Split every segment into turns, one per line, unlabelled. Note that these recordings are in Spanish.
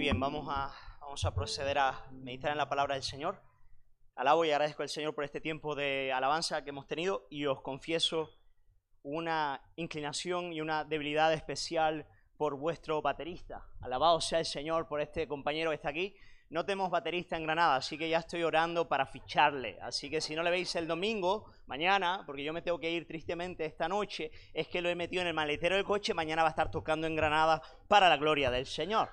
Muy bien, vamos a, vamos a proceder a meditar en la palabra del Señor. Alabo y agradezco al Señor por este tiempo de alabanza que hemos tenido y os confieso una inclinación y una debilidad especial por vuestro baterista. Alabado sea el Señor por este compañero que está aquí. No tenemos baterista en Granada, así que ya estoy orando para ficharle. Así que si no le veis el domingo, mañana, porque yo me tengo que ir tristemente esta noche, es que lo he metido en el maletero del coche, mañana va a estar tocando en Granada para la gloria del Señor.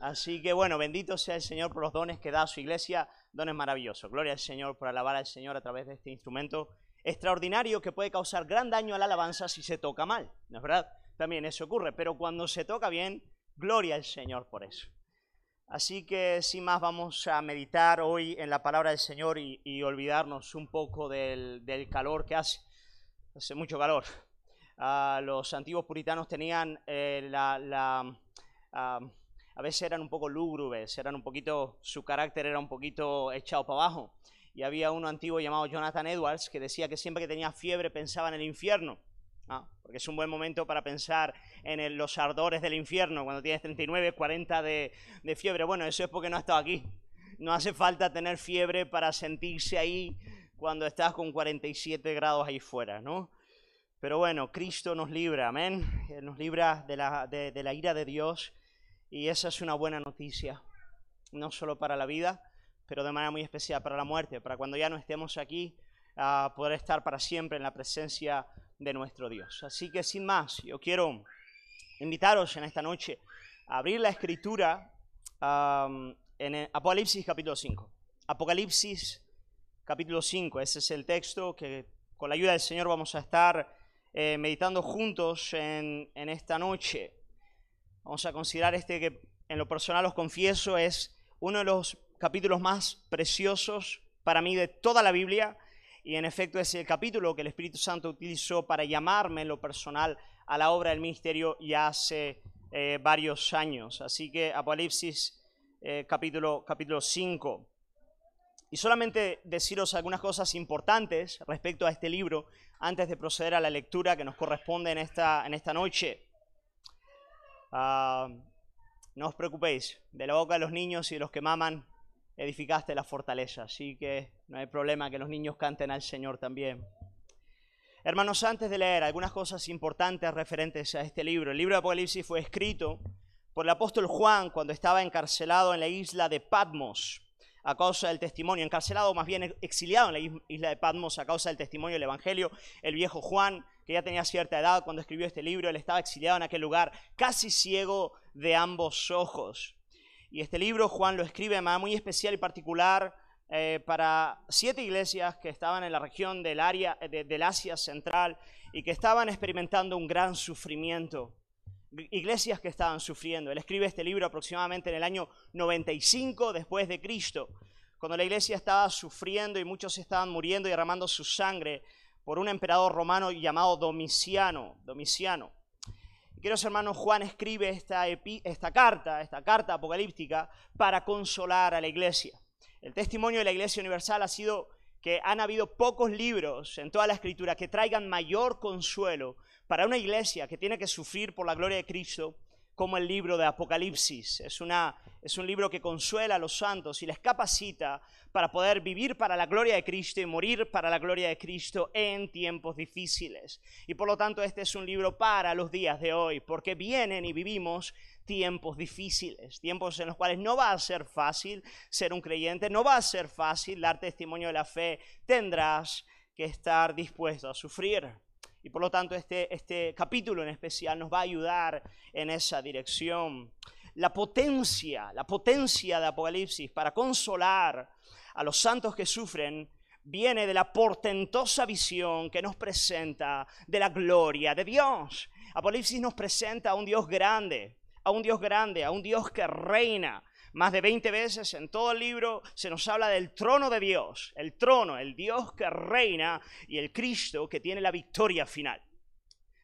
Así que bueno, bendito sea el Señor por los dones que da a su iglesia, dones maravillosos. Gloria al Señor por alabar al Señor a través de este instrumento extraordinario que puede causar gran daño a la alabanza si se toca mal, ¿no es verdad? También eso ocurre, pero cuando se toca bien, gloria al Señor por eso. Así que sin más vamos a meditar hoy en la palabra del Señor y, olvidarnos un poco del, calor que hace. Hace mucho calor. Ah, los antiguos puritanos tenían eh, la... Ah, a veces eran un poco lúgubres, eran un poquito, su carácter era un poquito echado para abajo. Y había uno antiguo llamado Jonathan Edwards que decía que siempre que tenía fiebre pensaba en el infierno. Ah, porque es un buen momento para pensar en los ardores del infierno cuando tienes 39, 40 de, de fiebre. Bueno, eso es porque no has estado aquí. No hace falta tener fiebre para sentirse ahí cuando estás con 47 grados ahí fuera, ¿no? Pero bueno, Cristo nos libra, amén. Nos libra de la, de, de la ira de Dios y esa es una buena noticia, no solo para la vida, pero de manera muy especial para la muerte, para cuando ya no estemos aquí, poder estar para siempre en la presencia de nuestro Dios. Así que sin más, yo quiero invitaros en esta noche a abrir la escritura en Apocalipsis capítulo 5. Apocalipsis capítulo 5, ese es el texto que con la ayuda del Señor vamos a estar eh, meditando juntos en, en esta noche. Vamos a considerar este que en lo personal os confieso es uno de los capítulos más preciosos para mí de toda la Biblia y en efecto es el capítulo que el Espíritu Santo utilizó para llamarme en lo personal a la obra del ministerio ya hace eh, varios años. Así que Apocalipsis eh, capítulo, capítulo 5. Y solamente deciros algunas cosas importantes respecto a este libro antes de proceder a la lectura que nos corresponde en esta, en esta noche. Ah, no os preocupéis, de la boca de los niños y de los que maman edificaste la fortaleza, así que no hay problema que los niños canten al Señor también. Hermanos, antes de leer algunas cosas importantes referentes a este libro, el libro de Apocalipsis fue escrito por el apóstol Juan cuando estaba encarcelado en la isla de Patmos a causa del testimonio, encarcelado más bien exiliado en la isla de Patmos a causa del testimonio del Evangelio. El viejo Juan, que ya tenía cierta edad cuando escribió este libro, él estaba exiliado en aquel lugar, casi ciego de ambos ojos. Y este libro Juan lo escribe de manera muy especial y particular eh, para siete iglesias que estaban en la región del, área, del Asia Central y que estaban experimentando un gran sufrimiento. Iglesias que estaban sufriendo. Él escribe este libro aproximadamente en el año 95 después de Cristo, cuando la iglesia estaba sufriendo y muchos estaban muriendo y derramando su sangre por un emperador romano llamado Domiciano. Domiciano. Queridos hermanos, Juan escribe esta, carta, esta carta apocalíptica, para consolar a la iglesia. El testimonio de la iglesia universal ha sido que han habido pocos libros en toda la escritura que traigan mayor consuelo para una iglesia que tiene que sufrir por la gloria de Cristo como el libro de Apocalipsis. Es, una, es un libro que consuela a los santos y les capacita para poder vivir para la gloria de Cristo y morir para la gloria de Cristo en tiempos difíciles. Y por lo tanto este es un libro para los días de hoy, porque vienen y vivimos tiempos difíciles, tiempos en los cuales no va a ser fácil ser un creyente, no va a ser fácil dar testimonio de la fe, tendrás que estar dispuesto a sufrir. Y por lo tanto este, este capítulo en especial nos va a ayudar en esa dirección. La potencia, la potencia de Apocalipsis para consolar a los santos que sufren viene de la portentosa visión que nos presenta de la gloria de Dios. Apocalipsis nos presenta a un Dios grande, a un Dios grande, a un Dios que reina, más de 20 veces en todo el libro se nos habla del trono de Dios, el trono, el Dios que reina y el Cristo que tiene la victoria final.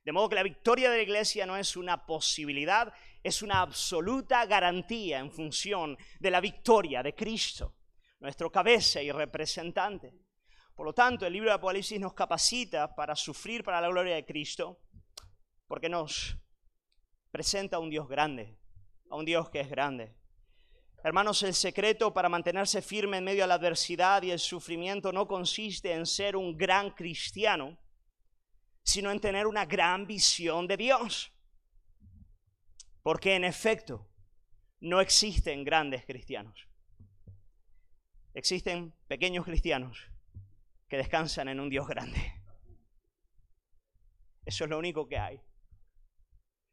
De modo que la victoria de la iglesia no es una posibilidad, es una absoluta garantía en función de la victoria de Cristo, nuestro cabeza y representante. Por lo tanto, el libro de Apocalipsis nos capacita para sufrir para la gloria de Cristo, porque nos presenta a un Dios grande, a un Dios que es grande. Hermanos, el secreto para mantenerse firme en medio de la adversidad y el sufrimiento no consiste en ser un gran cristiano, sino en tener una gran visión de Dios. Porque en efecto, no existen grandes cristianos. Existen pequeños cristianos que descansan en un Dios grande. Eso es lo único que hay.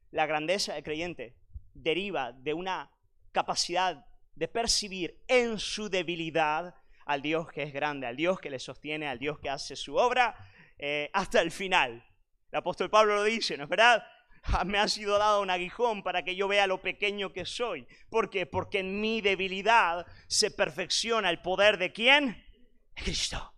La grandeza del creyente deriva de una capacidad de percibir en su debilidad al Dios que es grande, al Dios que le sostiene, al Dios que hace su obra eh, hasta el final. El apóstol Pablo lo dice, ¿no es verdad? Me ha sido dado un aguijón para que yo vea lo pequeño que soy. ¿Por qué? Porque en mi debilidad se perfecciona el poder de quién? Cristo.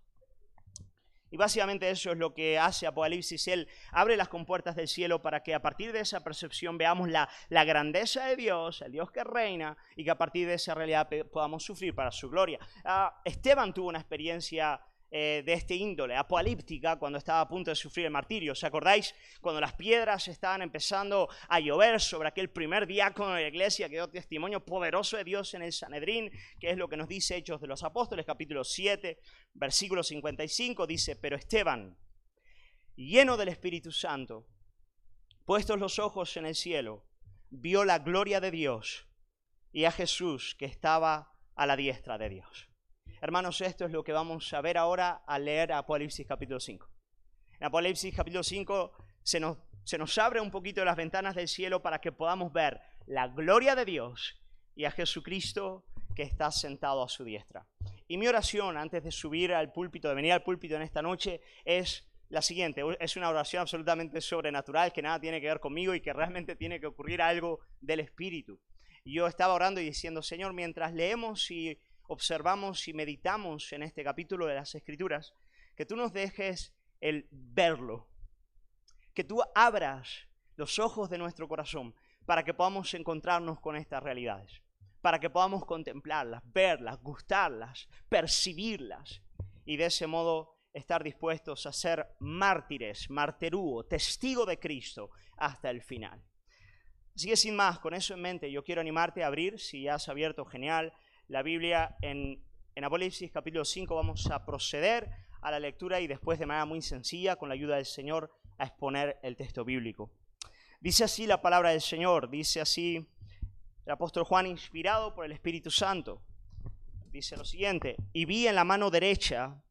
Y básicamente eso es lo que hace Apocalipsis. Él abre las compuertas del cielo para que a partir de esa percepción veamos la, grandeza de Dios, el Dios que reina, y que a partir de esa realidad podamos sufrir para su gloria. Ah, Esteban tuvo una experiencia eh, de este índole, apocalíptica, cuando estaba a punto de sufrir el martirio. ¿Os acordáis? Cuando las piedras estaban empezando a llover sobre aquel primer diácono de la iglesia que dio testimonio poderoso de Dios en el Sanedrín, que es lo que nos dice Hechos de los Apóstoles, capítulo 7, versículo 55, dice, pero Esteban, lleno del Espíritu Santo, puestos los ojos en el cielo, vio la gloria de Dios y a Jesús que estaba a la diestra de Dios. Hermanos, esto es lo que vamos a ver ahora al leer Apocalipsis capítulo 5. En Apocalipsis capítulo 5 se nos, se nos abre un poquito las ventanas del cielo para que podamos ver la gloria de Dios y a Jesucristo que está sentado a su diestra. Y mi oración antes de subir al púlpito, de venir al púlpito en esta noche, es la siguiente. Es una oración absolutamente sobrenatural que nada tiene que ver conmigo y que realmente tiene que ocurrir algo del Espíritu. Yo estaba orando y diciendo, Señor, mientras leemos y observamos y meditamos en este capítulo de las Escrituras, que tú nos dejes el verlo, que tú abras los ojos de nuestro corazón para que podamos encontrarnos con estas realidades, para que podamos contemplarlas, verlas, gustarlas, percibirlas y de ese modo estar dispuestos a ser mártires, marterúo, testigo de Cristo hasta el final. Así sin más, con eso en mente, yo quiero animarte a abrir, si ya has abierto, genial, la Biblia en, en Apocalipsis capítulo 5 vamos a proceder a la lectura y después de manera muy sencilla, con la ayuda del Señor, a exponer el texto bíblico. Dice así la palabra del Señor, dice así el apóstol Juan inspirado por el Espíritu Santo. Dice lo siguiente, y vi en la mano derecha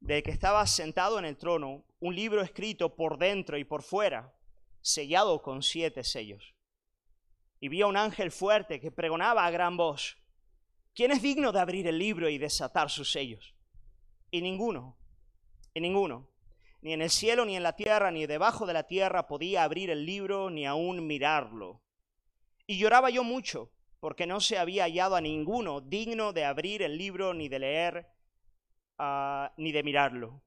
del que estaba sentado en el trono un libro escrito por dentro y por fuera, sellado con siete sellos. Y vi a un ángel fuerte que pregonaba a gran voz, ¿Quién es digno de abrir el libro y desatar sus sellos? Y ninguno, y ninguno, ni en el cielo, ni en la tierra, ni debajo de la tierra podía abrir el libro, ni aún mirarlo. Y lloraba yo mucho, porque no se había hallado a ninguno digno de abrir el libro, ni de leer, uh, ni de mirarlo.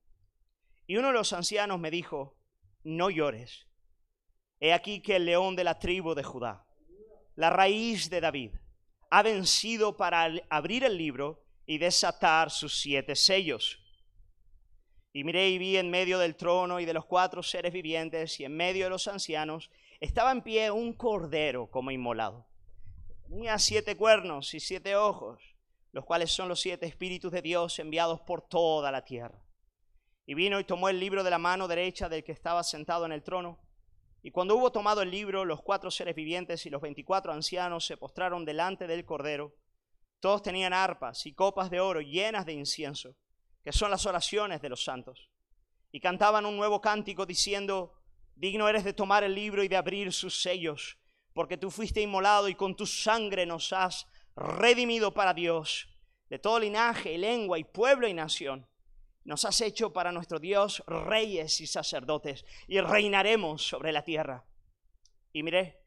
Y uno de los ancianos me dijo, no llores. He aquí que el león de la tribu de Judá, la raíz de David, ha vencido para abrir el libro y desatar sus siete sellos. Y miré y vi en medio del trono y de los cuatro seres vivientes y en medio de los ancianos estaba en pie un cordero como inmolado. Tenía siete cuernos y siete ojos, los cuales son los siete espíritus de Dios enviados por toda la tierra. Y vino y tomó el libro de la mano derecha del que estaba sentado en el trono y cuando hubo tomado el libro, los cuatro seres vivientes y los veinticuatro ancianos se postraron delante del Cordero. Todos tenían arpas y copas de oro llenas de incienso, que son las oraciones de los santos. Y cantaban un nuevo cántico diciendo, digno eres de tomar el libro y de abrir sus sellos, porque tú fuiste inmolado y con tu sangre nos has redimido para Dios, de todo linaje, lengua pueblo y nación nos has hecho para nuestro Dios reyes y sacerdotes y reinaremos sobre la tierra. Y miré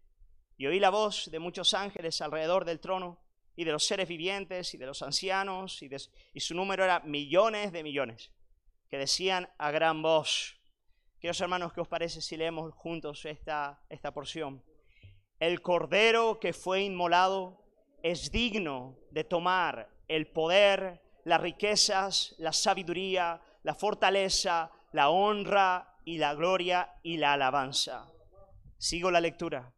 y oí la voz de muchos ángeles alrededor del trono y de los seres vivientes y de los ancianos y, y su número era millones de millones que decían a gran voz. Queridos hermanos, ¿qué os parece si leemos juntos esta, esta porción? El cordero que fue inmolado es digno de tomar el poder, las riquezas, la sabiduría, la fortaleza, la honra y la gloria y la alabanza. Sigo la lectura.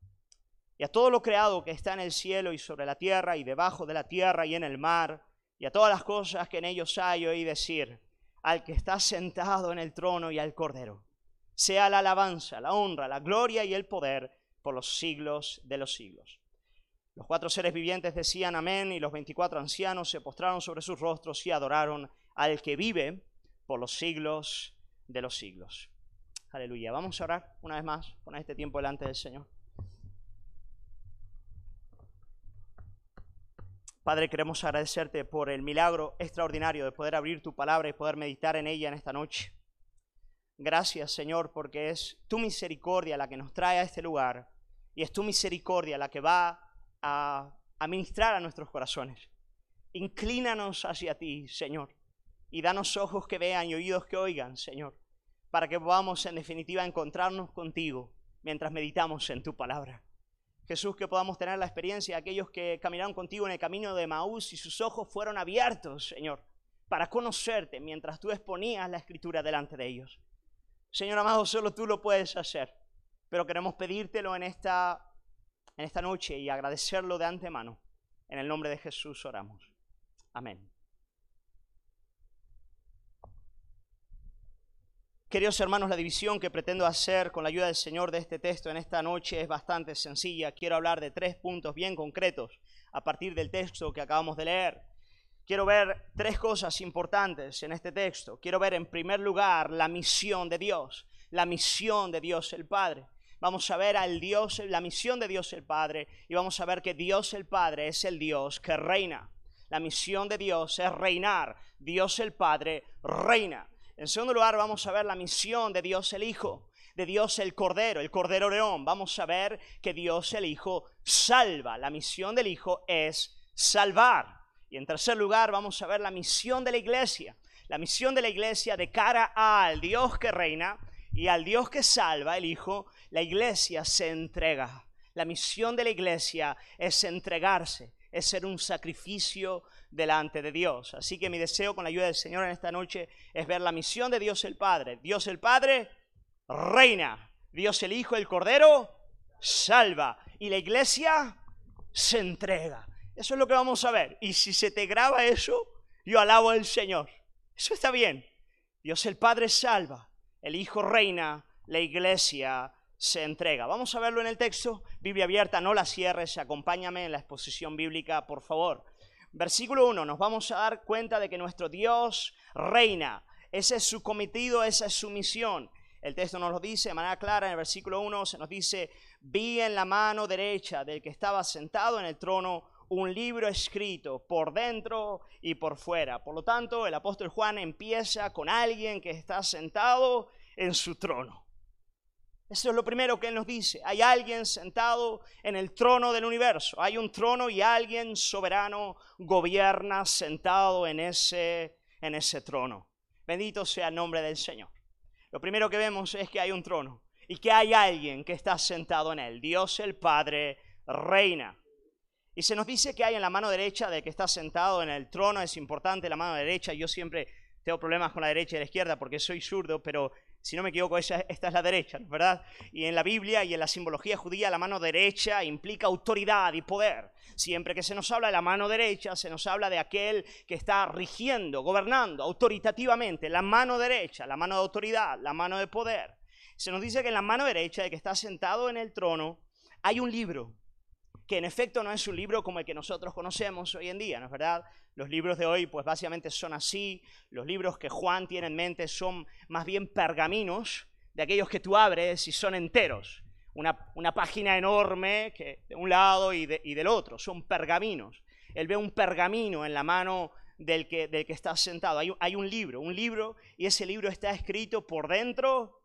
y a todo lo creado que está en el cielo y sobre la tierra y debajo de la tierra y en el mar, y a todas las cosas que en ellos hay, oí decir, al que está sentado en el trono y al Cordero, sea la alabanza, la honra, la gloria y el poder por los siglos de los siglos. Los cuatro seres vivientes decían amén y los veinticuatro ancianos se postraron sobre sus rostros y adoraron al que vive por los siglos de los siglos. Aleluya. Vamos a orar una vez más, poner este tiempo delante del Señor. Padre, queremos agradecerte por el milagro extraordinario de poder abrir tu palabra y poder meditar en ella en esta noche. Gracias, Señor, porque es tu misericordia la que nos trae a este lugar y es tu misericordia la que va a administrar a nuestros corazones. Inclínanos hacia ti, Señor, y danos ojos que vean y oídos que oigan, Señor, para que podamos en definitiva encontrarnos contigo mientras meditamos en tu palabra. Jesús, que podamos tener la experiencia de aquellos que caminaron contigo en el camino de Maús y sus ojos fueron abiertos, Señor, para conocerte mientras tú exponías la escritura delante de ellos. Señor amado, solo tú lo puedes hacer, pero queremos pedírtelo en esta, en esta noche y agradecerlo de antemano. En el nombre de Jesús oramos. Amén. Queridos hermanos, la división que pretendo hacer con la ayuda del Señor de este texto en esta noche es bastante sencilla. Quiero hablar de tres puntos bien concretos a partir del texto que acabamos de leer. Quiero ver tres cosas importantes en este texto. Quiero ver en primer lugar la misión de Dios, la misión de Dios el Padre. Vamos a ver al Dios, la misión de Dios el Padre y vamos a ver que Dios el Padre es el Dios que reina. La misión de Dios es reinar. Dios el Padre reina. En segundo lugar, vamos a ver la misión de Dios el Hijo, de Dios el Cordero, el Cordero León. Vamos a ver que Dios el Hijo salva. La misión del Hijo es salvar. Y en tercer lugar, vamos a ver la misión de la iglesia. La misión de la iglesia de cara al Dios que reina y al Dios que salva, el Hijo, la iglesia se entrega. La misión de la iglesia es entregarse, es ser un sacrificio delante de Dios. Así que mi deseo con la ayuda del Señor en esta noche es ver la misión de Dios el Padre. Dios el Padre reina. Dios el Hijo, el Cordero, salva. Y la iglesia se entrega. Eso es lo que vamos a ver. Y si se te graba eso, yo alabo al Señor. Eso está bien. Dios el Padre salva. El Hijo reina. La iglesia se entrega. Vamos a verlo en el texto. Biblia abierta, no la cierres. Acompáñame en la exposición bíblica, por favor. Versículo 1, nos vamos a dar cuenta de que nuestro Dios reina. Ese es su cometido, esa es su misión. El texto nos lo dice de manera clara en el versículo 1, se nos dice, vi en la mano derecha del que estaba sentado en el trono un libro escrito por dentro y por fuera. Por lo tanto, el apóstol Juan empieza con alguien que está sentado en su trono. Eso es lo primero que Él nos dice. Hay alguien sentado en el trono del universo. Hay un trono y alguien soberano gobierna sentado en ese, en ese trono. Bendito sea el nombre del Señor. Lo primero que vemos es que hay un trono y que hay alguien que está sentado en él. Dios el Padre reina. Y se nos dice que hay en la mano derecha de que está sentado en el trono. Es importante la mano derecha. Yo siempre tengo problemas con la derecha y la izquierda porque soy zurdo, pero si no me equivoco, esta es la derecha, ¿verdad? Y en la Biblia y en la simbología judía, la mano derecha implica autoridad y poder. Siempre que se nos habla de la mano derecha, se nos habla de aquel que está rigiendo, gobernando autoritativamente, la mano derecha, la mano de autoridad, la mano de poder. Se nos dice que en la mano derecha de que está sentado en el trono hay un libro, que en efecto no es un libro como el que nosotros conocemos hoy en día, ¿no es verdad? Los libros de hoy pues básicamente son así, los libros que Juan tiene en mente son más bien pergaminos de aquellos que tú abres y son enteros, una, página enorme que, de un lado y, del otro, son pergaminos. Él ve un pergamino en la mano del que, del que está sentado, hay, hay un libro, un libro y ese libro está escrito por dentro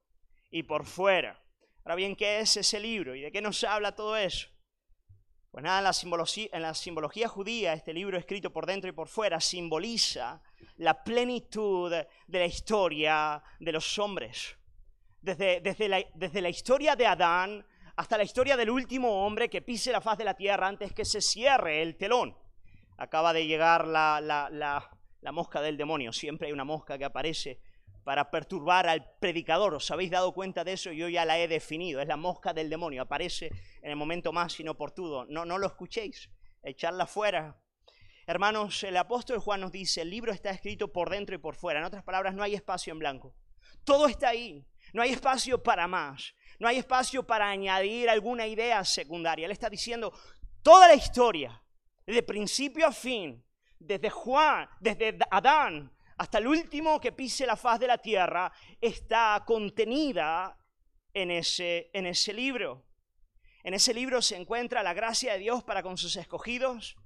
y por fuera. Ahora bien, ¿qué es ese libro y de qué nos habla todo eso? Pues nada, en la, simbología, judía, este libro escrito por dentro y por fuera simboliza la plenitud de la historia de los hombres. Desde, desde, la, desde la historia de Adán hasta la historia del último hombre que pise la faz de la tierra antes que se cierre el telón. Acaba de llegar la, la, la, mosca del demonio. Siempre hay una mosca que aparece para perturbar al predicador. ¿Os habéis dado cuenta de eso? Yo ya la he definido. Es la mosca del demonio. Aparece en el momento más inoportuno. No, no lo escuchéis. Echarla fuera. Hermanos, el apóstol Juan nos dice, el libro está escrito por dentro y por fuera. En otras palabras, no hay espacio en blanco. Todo está ahí. No hay espacio para más. No hay espacio para añadir alguna idea secundaria. Él está diciendo toda la historia, desde principio a fin, desde Juan, desde Adán hasta el último que pise la faz de la tierra, está contenida en ese, en ese libro. En ese libro se encuentra la gracia de Dios para con sus escogidos.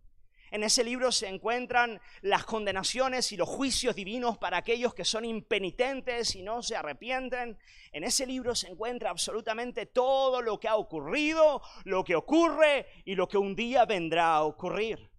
En ese libro se encuentran las condenaciones y los juicios divinos para aquellos que son impenitentes y no se arrepienten. En ese libro se encuentra absolutamente todo lo que ha ocurrido, lo que ocurre y lo que un día vendrá a ocurrir.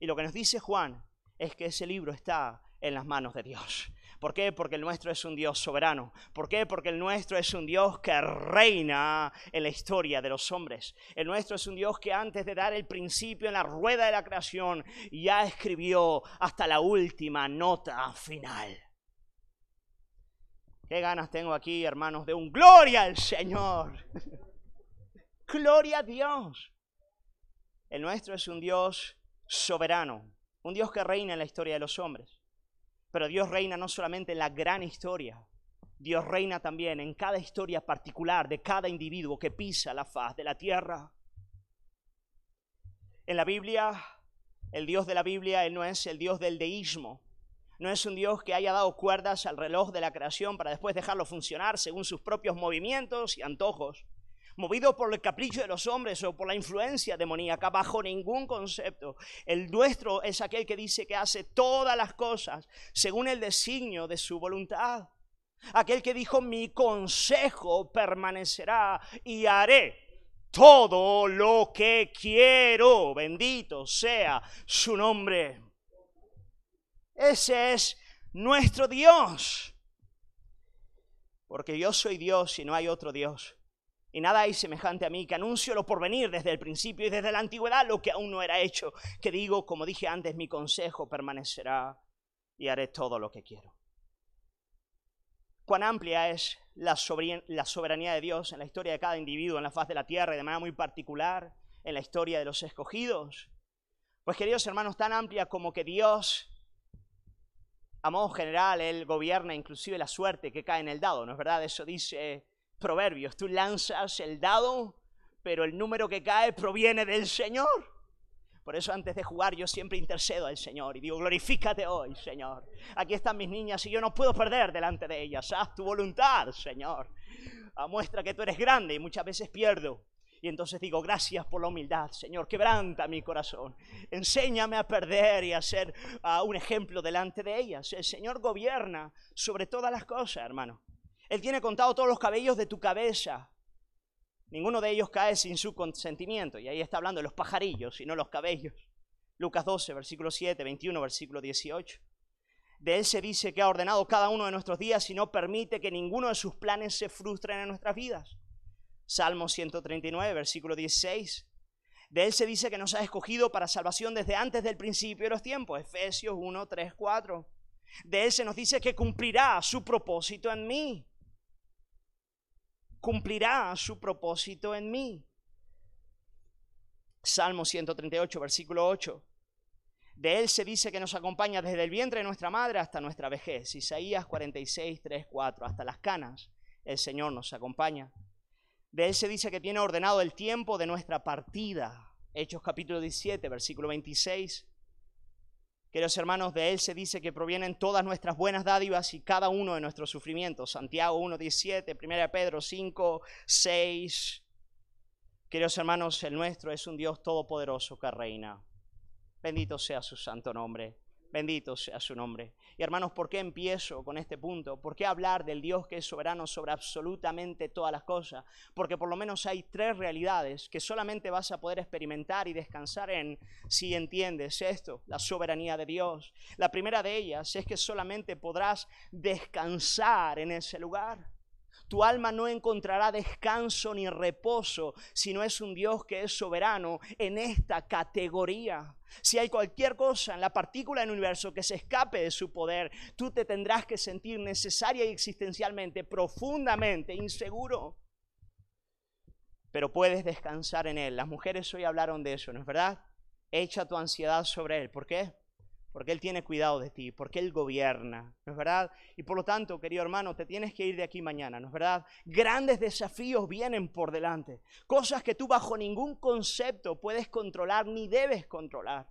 Y lo que nos dice Juan es que ese libro está en las manos de Dios. ¿Por qué? Porque el nuestro es un Dios soberano. ¿Por qué? Porque el nuestro es un Dios que reina en la historia de los hombres. El nuestro es un Dios que antes de dar el principio en la rueda de la creación ya escribió hasta la última nota final. Qué ganas tengo aquí, hermanos, de un gloria al Señor. gloria a Dios. El nuestro es un Dios soberano, un Dios que reina en la historia de los hombres. Pero Dios reina no solamente en la gran historia, Dios reina también en cada historia particular de cada individuo que pisa la faz de la tierra. En la Biblia, el Dios de la Biblia, Él no es el Dios del deísmo. No es un Dios que haya dado cuerdas al reloj de la creación para después dejarlo funcionar según sus propios movimientos y antojos movido por el capricho de los hombres o por la influencia demoníaca, bajo ningún concepto. El nuestro es aquel que dice que hace todas las cosas según el designio de su voluntad. Aquel que dijo, mi consejo permanecerá y haré todo lo que quiero. Bendito sea su nombre. Ese es nuestro Dios. Porque yo soy Dios y no hay otro Dios. Y nada hay semejante a mí que anuncio lo por venir desde el principio y desde la antigüedad lo que aún no era hecho, que digo, como dije antes, mi consejo permanecerá y haré todo lo que quiero. Cuán amplia es la, soberanía de Dios en la historia de cada individuo en la faz de la tierra y de manera muy particular en la historia de los escogidos. Pues queridos hermanos, tan amplia como que Dios a modo general, Él gobierna inclusive la suerte que cae en el dado, ¿no es verdad? Eso dice Proverbios, tú lanzas el dado, pero el número que cae proviene del Señor. Por eso antes de jugar yo siempre intercedo al Señor y digo, glorifícate hoy, Señor. Aquí están mis niñas y yo no puedo perder delante de ellas. Haz tu voluntad, Señor. Muestra que tú eres grande y muchas veces pierdo. Y entonces digo, gracias por la humildad, Señor. Quebranta mi corazón. Enséñame a perder y a ser ah, un ejemplo delante de ellas. El Señor gobierna sobre todas las cosas, hermano. Él tiene contado todos los cabellos de tu cabeza. Ninguno de ellos cae sin su consentimiento. Y ahí está hablando de los pajarillos y no los cabellos. Lucas 12, versículo 7, 21, versículo 18. De Él se dice que ha ordenado cada uno de nuestros días y no permite que ninguno de sus planes se frustren en nuestras vidas. Salmo 139, versículo 16. De Él se dice que nos ha escogido para salvación desde antes del principio de los tiempos. Efesios 1, 3, 4. De Él se nos dice que cumplirá su propósito en mí cumplirá su propósito en mí. Salmo 138, versículo 8. De él se dice que nos acompaña desde el vientre de nuestra madre hasta nuestra vejez. Isaías 46, 3, 4. Hasta las canas el Señor nos acompaña. De él se dice que tiene ordenado el tiempo de nuestra partida. Hechos capítulo 17, versículo 26. Queridos hermanos, de Él se dice que provienen todas nuestras buenas dádivas y cada uno de nuestros sufrimientos. Santiago 1.17, 1 Pedro 5, 6. Queridos hermanos, el nuestro es un Dios todopoderoso que reina. Bendito sea su santo nombre. Bendito sea su nombre. Y hermanos, ¿por qué empiezo con este punto? ¿Por qué hablar del Dios que es soberano sobre absolutamente todas las cosas? Porque por lo menos hay tres realidades que solamente vas a poder experimentar y descansar en si entiendes esto, la soberanía de Dios. La primera de ellas es que solamente podrás descansar en ese lugar. Tu alma no encontrará descanso ni reposo si no es un Dios que es soberano en esta categoría. Si hay cualquier cosa en la partícula del universo que se escape de su poder, tú te tendrás que sentir necesaria y existencialmente, profundamente inseguro. Pero puedes descansar en Él. Las mujeres hoy hablaron de eso, ¿no es verdad? Echa tu ansiedad sobre Él. ¿Por qué? Porque Él tiene cuidado de ti, porque Él gobierna, ¿no es verdad? Y por lo tanto, querido hermano, te tienes que ir de aquí mañana, ¿no es verdad? Grandes desafíos vienen por delante, cosas que tú bajo ningún concepto puedes controlar ni debes controlar,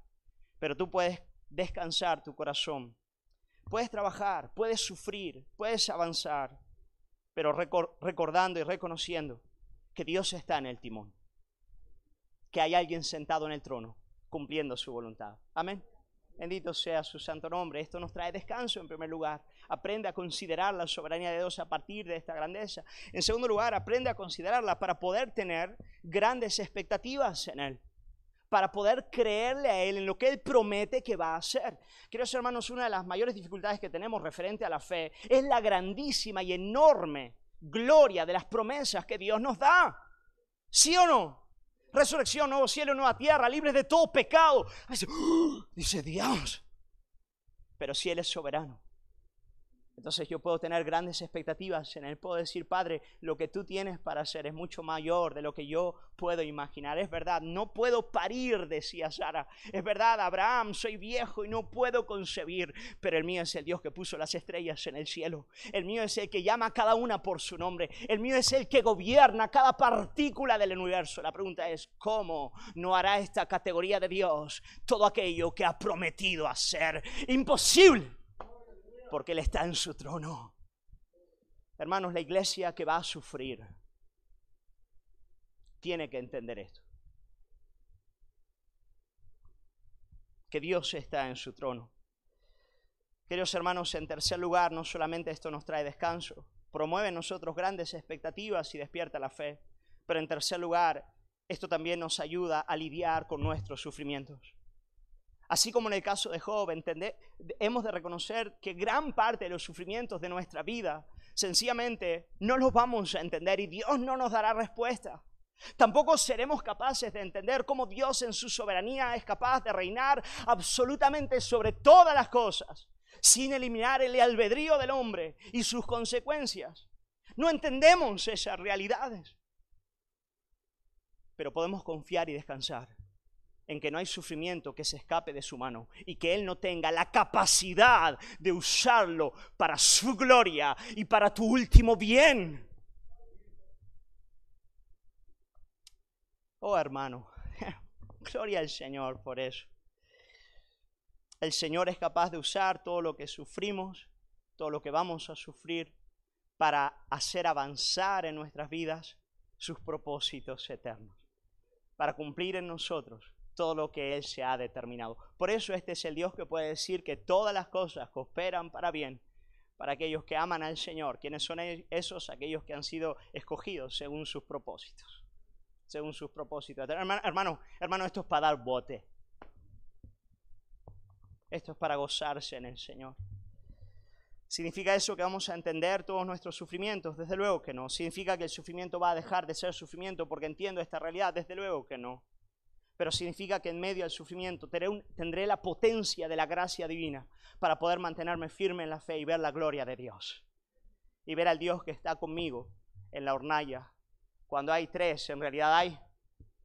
pero tú puedes descansar tu corazón, puedes trabajar, puedes sufrir, puedes avanzar, pero recordando y reconociendo que Dios está en el timón, que hay alguien sentado en el trono cumpliendo su voluntad. Amén. Bendito sea su santo nombre. Esto nos trae descanso en primer lugar. Aprende a considerar la soberanía de Dios a partir de esta grandeza. En segundo lugar, aprende a considerarla para poder tener grandes expectativas en Él. Para poder creerle a Él en lo que Él promete que va a hacer. Queridos hermanos, una de las mayores dificultades que tenemos referente a la fe es la grandísima y enorme gloria de las promesas que Dios nos da. ¿Sí o no? Resurrección, nuevo cielo, nueva tierra, libres de todo pecado. Dice Dios. Pero si Él es soberano, entonces yo puedo tener grandes expectativas en Él. Puedo decir, Padre, lo que tú tienes para hacer es mucho mayor de lo que yo puedo imaginar. Es verdad, no puedo parir, decía Sara. Es verdad, Abraham, soy viejo y no puedo concebir. Pero el mío es el Dios que puso las estrellas en el cielo. El mío es el que llama a cada una por su nombre. El mío es el que gobierna cada partícula del universo. La pregunta es, ¿cómo no hará esta categoría de Dios todo aquello que ha prometido hacer? Imposible porque Él está en su trono. Hermanos, la iglesia que va a sufrir tiene que entender esto. Que Dios está en su trono. Queridos hermanos, en tercer lugar, no solamente esto nos trae descanso, promueve en nosotros grandes expectativas y despierta la fe, pero en tercer lugar, esto también nos ayuda a lidiar con nuestros sufrimientos. Así como en el caso de Job, hemos de reconocer que gran parte de los sufrimientos de nuestra vida sencillamente no los vamos a entender y Dios no nos dará respuesta. Tampoco seremos capaces de entender cómo Dios en su soberanía es capaz de reinar absolutamente sobre todas las cosas, sin eliminar el albedrío del hombre y sus consecuencias. No entendemos esas realidades, pero podemos confiar y descansar en que no hay sufrimiento que se escape de su mano y que Él no tenga la capacidad de usarlo para su gloria y para tu último bien. Oh hermano, gloria al Señor por eso. El Señor es capaz de usar todo lo que sufrimos, todo lo que vamos a sufrir, para hacer avanzar en nuestras vidas sus propósitos eternos, para cumplir en nosotros todo lo que Él se ha determinado. Por eso este es el Dios que puede decir que todas las cosas cooperan para bien para aquellos que aman al Señor. ¿Quiénes son esos? Aquellos que han sido escogidos según sus propósitos. Según sus propósitos. Hermano, hermano esto es para dar bote. Esto es para gozarse en el Señor. ¿Significa eso que vamos a entender todos nuestros sufrimientos? Desde luego que no. ¿Significa que el sufrimiento va a dejar de ser sufrimiento porque entiendo esta realidad? Desde luego que no pero significa que en medio del sufrimiento tendré, la potencia de la gracia divina para poder mantenerme firme en la fe y ver la gloria de Dios. Y ver al Dios que está conmigo en la hornalla. Cuando hay tres, en realidad hay,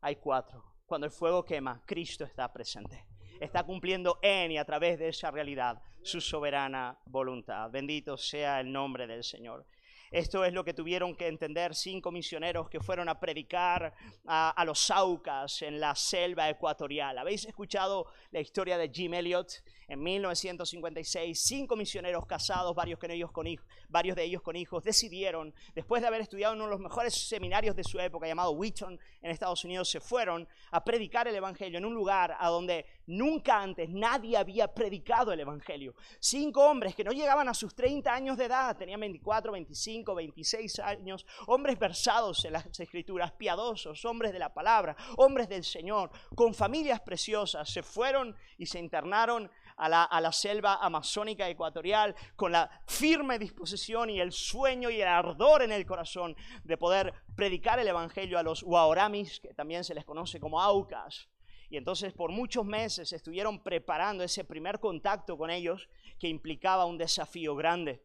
hay cuatro. Cuando el fuego quema, Cristo está presente. Está cumpliendo en y a través de esa realidad su soberana voluntad. Bendito sea el nombre del Señor. Esto es lo que tuvieron que entender cinco misioneros que fueron a predicar a, los Saucas en la selva ecuatorial. ¿Habéis escuchado la historia de Jim Elliot? En 1956, cinco misioneros casados, varios, de ellos con hijos, decidieron, después de haber estudiado en uno de los mejores seminarios de su época, llamado Wheaton, en Estados Unidos, se fueron a predicar el Evangelio en un lugar a donde nunca antes nadie había predicado el Evangelio. Cinco hombres que no llegaban a sus 30 años de edad, tenían 24, 25, 26 años, hombres versados en las escrituras, piadosos, hombres de la palabra, hombres del Señor, con familias preciosas, se fueron y se internaron a la, selva amazónica ecuatorial con la firme disposición y el sueño y el ardor en el corazón de poder predicar el Evangelio a los Huaoramis, que también se les conoce como Aucas. Y entonces por muchos meses estuvieron preparando ese primer contacto con ellos que implicaba un desafío grande.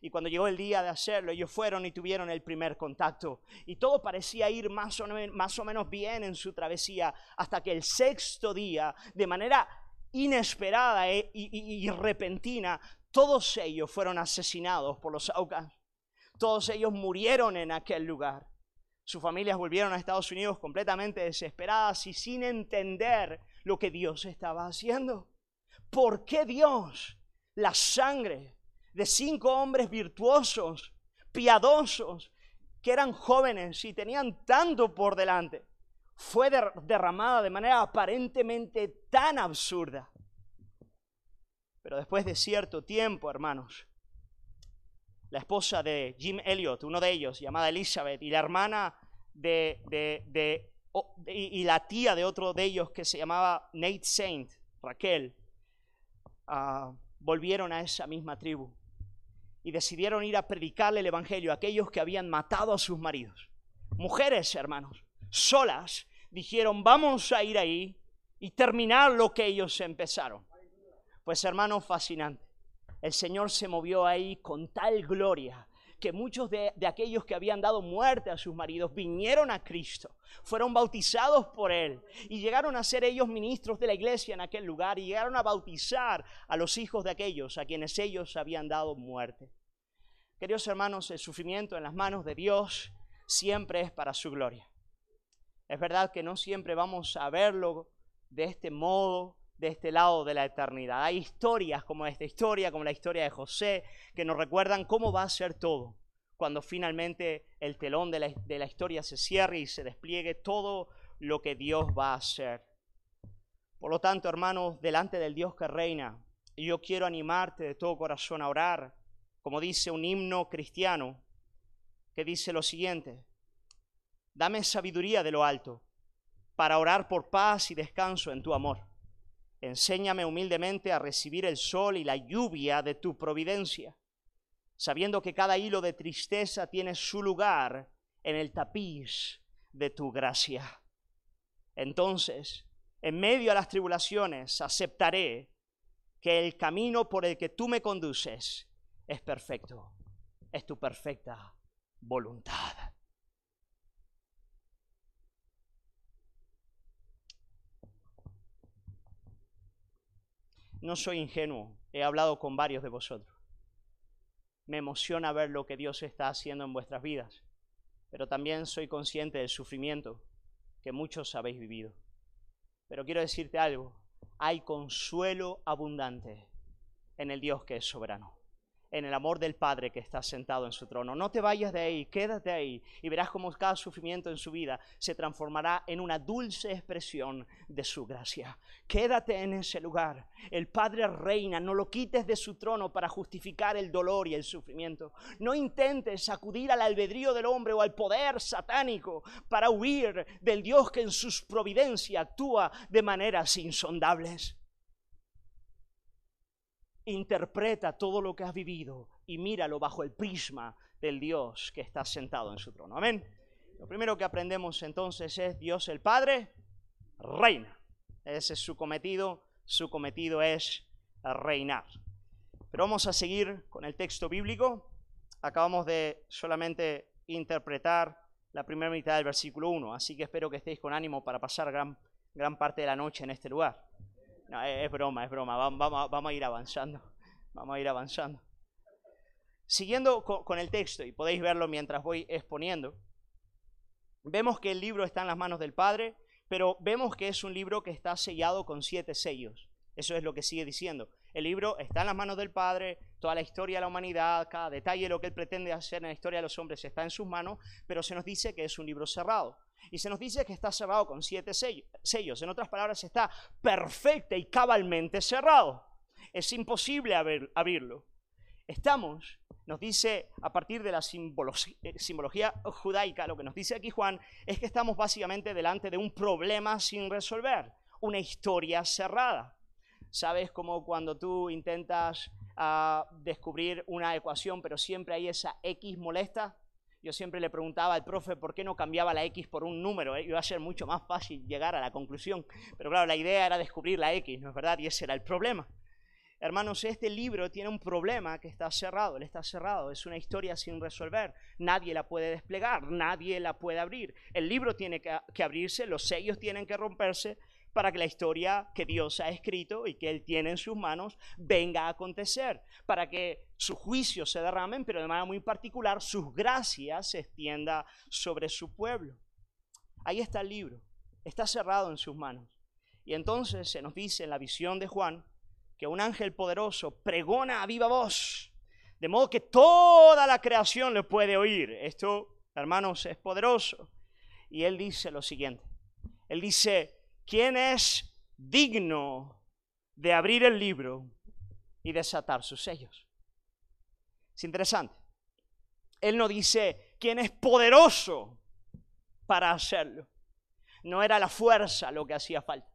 Y cuando llegó el día de hacerlo, ellos fueron y tuvieron el primer contacto. Y todo parecía ir más o menos bien en su travesía, hasta que el sexto día, de manera inesperada e, y, repentina, todos ellos fueron asesinados por los Aucas. Todos ellos murieron en aquel lugar. Sus familias volvieron a Estados Unidos completamente desesperadas y sin entender lo que Dios estaba haciendo. ¿Por qué Dios? La sangre de cinco hombres virtuosos, piadosos, que eran jóvenes y tenían tanto por delante, fue derramada de manera aparentemente tan absurda. Pero después de cierto tiempo, hermanos, la esposa de Jim Elliot, uno de ellos, llamada Elizabeth, y la hermana de, y, la tía de otro de ellos que se llamaba Nate Saint, Raquel, ah, volvieron a esa misma tribu y decidieron ir a predicarle el Evangelio a aquellos que habían matado a sus maridos. Mujeres, hermanos, solas, dijeron, vamos a ir ahí y terminar lo que ellos empezaron. Pues hermanos, fascinante. El Señor se movió ahí con tal gloria que muchos de, aquellos que habían dado muerte a sus maridos vinieron a Cristo, fueron bautizados por Él y llegaron a ser ellos ministros de la iglesia en aquel lugar y llegaron a bautizar a los hijos de aquellos a quienes ellos habían dado muerte. Queridos hermanos, el sufrimiento en las manos de Dios siempre es para su gloria. Es verdad que no siempre vamos a verlo de este modo, de este lado de la eternidad. Hay historias como esta historia, como la historia de José, que nos recuerdan cómo va a ser todo cuando finalmente el telón de la, historia se cierre y se despliegue todo lo que Dios va a hacer. Por lo tanto, hermanos, delante del Dios que reina, yo quiero animarte de todo corazón a orar, como dice un himno cristiano, que dice lo siguiente, dame sabiduría de lo alto para orar por paz y descanso en tu amor Enséñame humildemente a recibir el sol y la lluvia de tu providencia, sabiendo que cada hilo de tristeza tiene su lugar en el tapiz de tu gracia. Entonces, en medio de las tribulaciones, aceptaré que el camino por el que tú me conduces es perfecto, es tu perfecta voluntad. No soy ingenuo, he hablado con varios de vosotros. Me emociona ver lo que Dios está haciendo en vuestras vidas, pero también soy consciente del sufrimiento que muchos habéis vivido. Pero quiero decirte algo, hay consuelo abundante en el Dios que es soberano en el amor del Padre que está sentado en su trono. No te vayas de ahí, quédate ahí y verás cómo cada sufrimiento en su vida se transformará en una dulce expresión de su gracia. Quédate en ese lugar. El Padre reina, no lo quites de su trono para justificar el dolor y el sufrimiento. No intentes sacudir al albedrío del hombre o al poder satánico para huir del Dios que en sus providencias actúa de maneras insondables interpreta todo lo que has vivido y míralo bajo el prisma del Dios que está sentado en su trono. Amén. Lo primero que aprendemos entonces es Dios el Padre reina. Ese es su cometido. Su cometido es reinar. Pero vamos a seguir con el texto bíblico. Acabamos de solamente interpretar la primera mitad del versículo 1, así que espero que estéis con ánimo para pasar gran, gran parte de la noche en este lugar. No, es, broma, es broma. Vamos, vamos, a ir avanzando. Vamos a ir avanzando. Siguiendo con, el texto, y podéis verlo mientras voy exponiendo, vemos que el libro está en las manos del Padre, pero vemos que es un libro que está sellado con siete sellos. Eso es lo que sigue diciendo. El libro está en las manos del Padre, toda la historia de la humanidad, cada detalle de lo que Él pretende hacer en la historia de los hombres está en sus manos, pero se nos dice que es un libro cerrado. Y se nos dice que está cerrado con siete sellos. En otras palabras, está perfecta y cabalmente cerrado. Es imposible abrirlo. Estamos, nos dice a partir de la eh, simbología judaica, lo que nos dice aquí Juan, es que estamos básicamente delante de un problema sin resolver, una historia cerrada. ¿Sabes? Como cuando tú intentas ah, descubrir una ecuación, pero siempre hay esa X molesta. Yo siempre le preguntaba al profe por qué no cambiaba la X por un número. ¿eh? Iba a ser mucho más fácil llegar a la conclusión. Pero claro, la idea era descubrir la X, ¿no es verdad? Y ese era el problema. Hermanos, este libro tiene un problema que está cerrado, él está cerrado, es una historia sin resolver, nadie la puede desplegar, nadie la puede abrir. El libro tiene que, que abrirse, los sellos tienen que romperse para que la historia que Dios ha escrito y que Él tiene en sus manos venga a acontecer, para que su juicio se derramen, pero de manera muy particular sus gracias se extienda sobre su pueblo. Ahí está el libro, está cerrado en sus manos. Y entonces se nos dice en la visión de Juan, que un ángel poderoso pregona a viva voz, de modo que toda la creación le puede oír. Esto, hermanos, es poderoso. Y él dice lo siguiente. Él dice, ¿quién es digno de abrir el libro y desatar sus sellos? Es interesante. Él no dice, ¿quién es poderoso para hacerlo? No era la fuerza lo que hacía falta.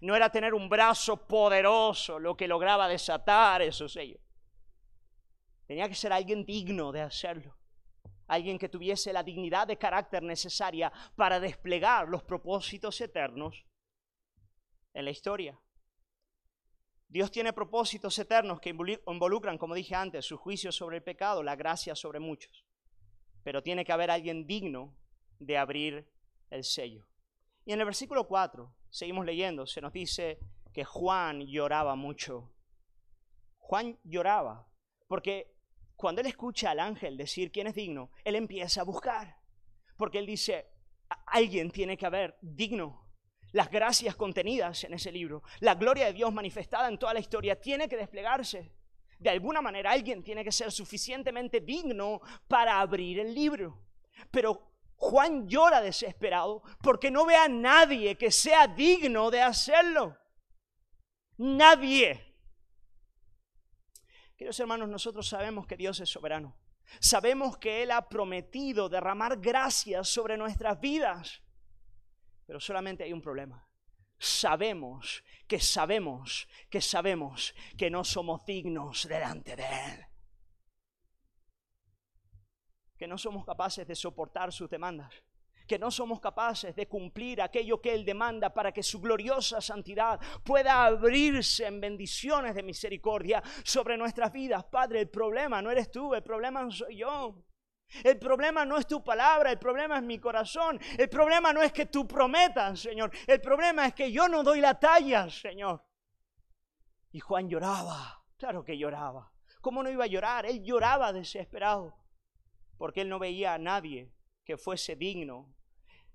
No era tener un brazo poderoso lo que lograba desatar esos sellos. Tenía que ser alguien digno de hacerlo. Alguien que tuviese la dignidad de carácter necesaria para desplegar los propósitos eternos en la historia. Dios tiene propósitos eternos que involucran, como dije antes, su juicio sobre el pecado, la gracia sobre muchos. Pero tiene que haber alguien digno de abrir el sello. Y en el versículo 4 seguimos leyendo, se nos dice que Juan lloraba mucho. Juan lloraba, porque cuando él escucha al ángel decir quién es digno, él empieza a buscar, porque él dice, alguien tiene que haber digno. Las gracias contenidas en ese libro, la gloria de Dios manifestada en toda la historia, tiene que desplegarse. De alguna manera alguien tiene que ser suficientemente digno para abrir el libro. Pero Juan llora desesperado porque no ve a nadie que sea digno de hacerlo. Nadie. Queridos hermanos, nosotros sabemos que Dios es soberano. Sabemos que Él ha prometido derramar gracias sobre nuestras vidas. Pero solamente hay un problema. Sabemos que sabemos que sabemos que no somos dignos delante de Él que no somos capaces de soportar sus demandas, que no somos capaces de cumplir aquello que Él demanda para que su gloriosa santidad pueda abrirse en bendiciones de misericordia sobre nuestras vidas. Padre, el problema no eres tú, el problema soy yo. El problema no es tu palabra, el problema es mi corazón. El problema no es que tú prometas, Señor. El problema es que yo no doy la talla, Señor. Y Juan lloraba, claro que lloraba. ¿Cómo no iba a llorar? Él lloraba desesperado porque él no veía a nadie que fuese digno.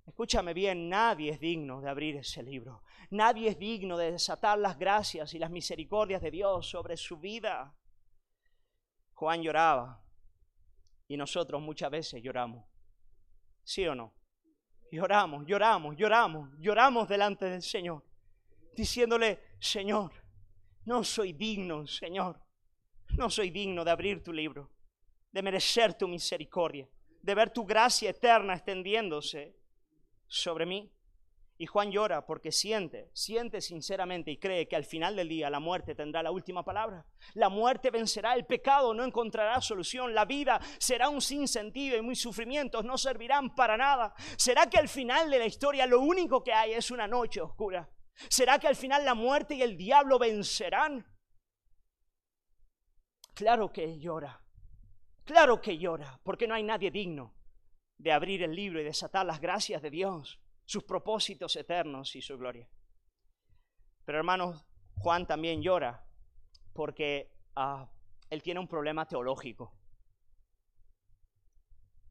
Escúchame bien, nadie es digno de abrir ese libro. Nadie es digno de desatar las gracias y las misericordias de Dios sobre su vida. Juan lloraba y nosotros muchas veces lloramos. ¿Sí o no? Lloramos, lloramos, lloramos, lloramos delante del Señor, diciéndole, Señor, no soy digno, Señor, no soy digno de abrir tu libro de merecer tu misericordia, de ver tu gracia eterna extendiéndose sobre mí. Y Juan llora porque siente, siente sinceramente y cree que al final del día la muerte tendrá la última palabra. La muerte vencerá, el pecado no encontrará solución, la vida será un sinsentido y muy sufrimientos no servirán para nada. ¿Será que al final de la historia lo único que hay es una noche oscura? ¿Será que al final la muerte y el diablo vencerán? Claro que llora. Claro que llora, porque no hay nadie digno de abrir el libro y desatar las gracias de Dios, sus propósitos eternos y su gloria. Pero hermanos, Juan también llora porque ah, él tiene un problema teológico.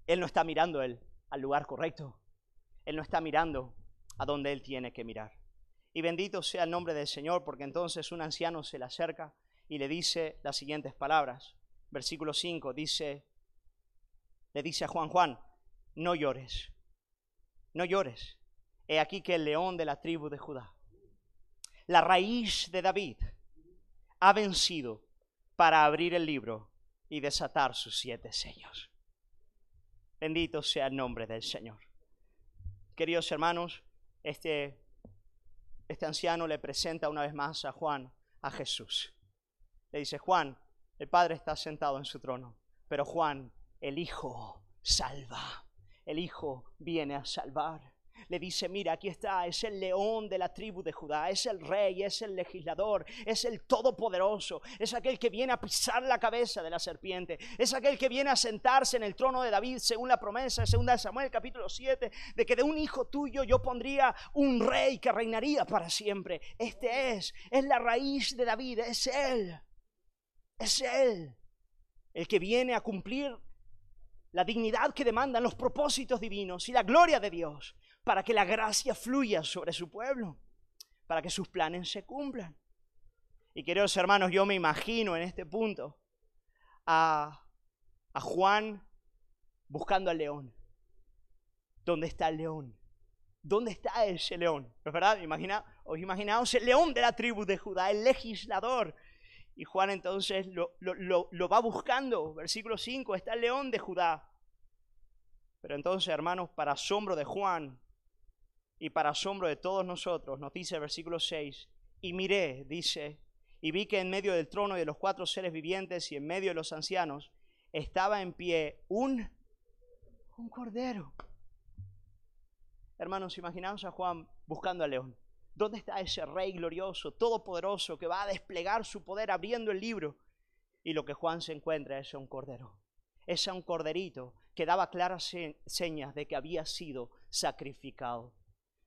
Él no está mirando él al lugar correcto. Él no está mirando a donde él tiene que mirar. Y bendito sea el nombre del Señor, porque entonces un anciano se le acerca y le dice las siguientes palabras versículo 5, dice, le dice a Juan, Juan, no llores, no llores. He aquí que el león de la tribu de Judá, la raíz de David, ha vencido para abrir el libro y desatar sus siete sellos. Bendito sea el nombre del Señor. Queridos hermanos, este, este anciano le presenta una vez más a Juan a Jesús. Le dice, Juan, el Padre está sentado en su trono, pero Juan, el Hijo, salva. El Hijo viene a salvar le dice, mira, aquí está, es el león de la tribu de Judá, es el rey, es el legislador, es el todopoderoso, es aquel que viene a pisar la cabeza de la serpiente, es aquel que viene a sentarse en el trono de David según la promesa 2 Samuel capítulo 7, de que de un hijo tuyo yo pondría un rey que reinaría para siempre. Este es, es la raíz de David, es él, es él, el que viene a cumplir la dignidad que demandan los propósitos divinos y la gloria de Dios para que la gracia fluya sobre su pueblo, para que sus planes se cumplan. Y queridos hermanos, yo me imagino en este punto a, a Juan buscando al león. ¿Dónde está el león? ¿Dónde está ese león? ¿Es verdad? Imagina, os imaginaos el león de la tribu de Judá, el legislador. Y Juan entonces lo, lo, lo va buscando. Versículo 5, está el león de Judá. Pero entonces, hermanos, para asombro de Juan, y para asombro de todos nosotros, nos dice el versículo 6, y miré, dice, y vi que en medio del trono y de los cuatro seres vivientes y en medio de los ancianos estaba en pie un, un cordero. Hermanos, imaginaos a Juan buscando al león. ¿Dónde está ese rey glorioso, todopoderoso, que va a desplegar su poder abriendo el libro? Y lo que Juan se encuentra es un cordero. Es un corderito que daba claras señas de que había sido sacrificado.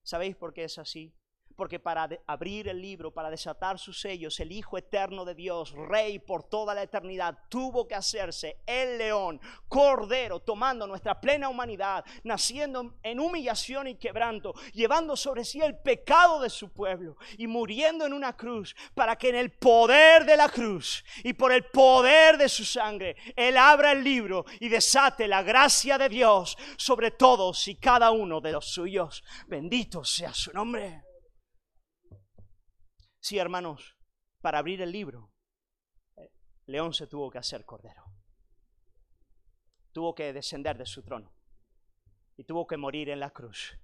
¿Sabéis por qué es así? Porque para abrir el libro, para desatar sus sellos, el Hijo Eterno de Dios, Rey por toda la eternidad, tuvo que hacerse el león, cordero, tomando nuestra plena humanidad, naciendo en humillación y quebranto, llevando sobre sí el pecado de su pueblo y muriendo en una cruz, para que en el poder de la cruz y por el poder de su sangre, Él abra el libro y desate la gracia de Dios sobre todos y cada uno de los suyos. Bendito sea su nombre. Sí, hermanos, para abrir el libro, eh, León se tuvo que hacer cordero. Tuvo que descender de su trono y tuvo que morir en la cruz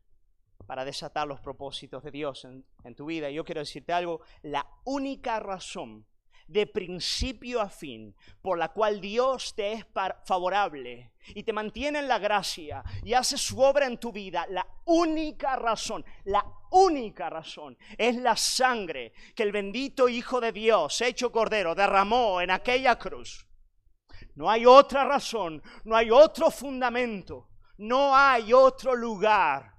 para desatar los propósitos de Dios en, en tu vida. Y yo quiero decirte algo, la única razón de principio a fin, por la cual Dios te es favorable y te mantiene en la gracia y hace su obra en tu vida, la única razón, la única razón es la sangre que el bendito Hijo de Dios, hecho Cordero, derramó en aquella cruz. No hay otra razón, no hay otro fundamento, no hay otro lugar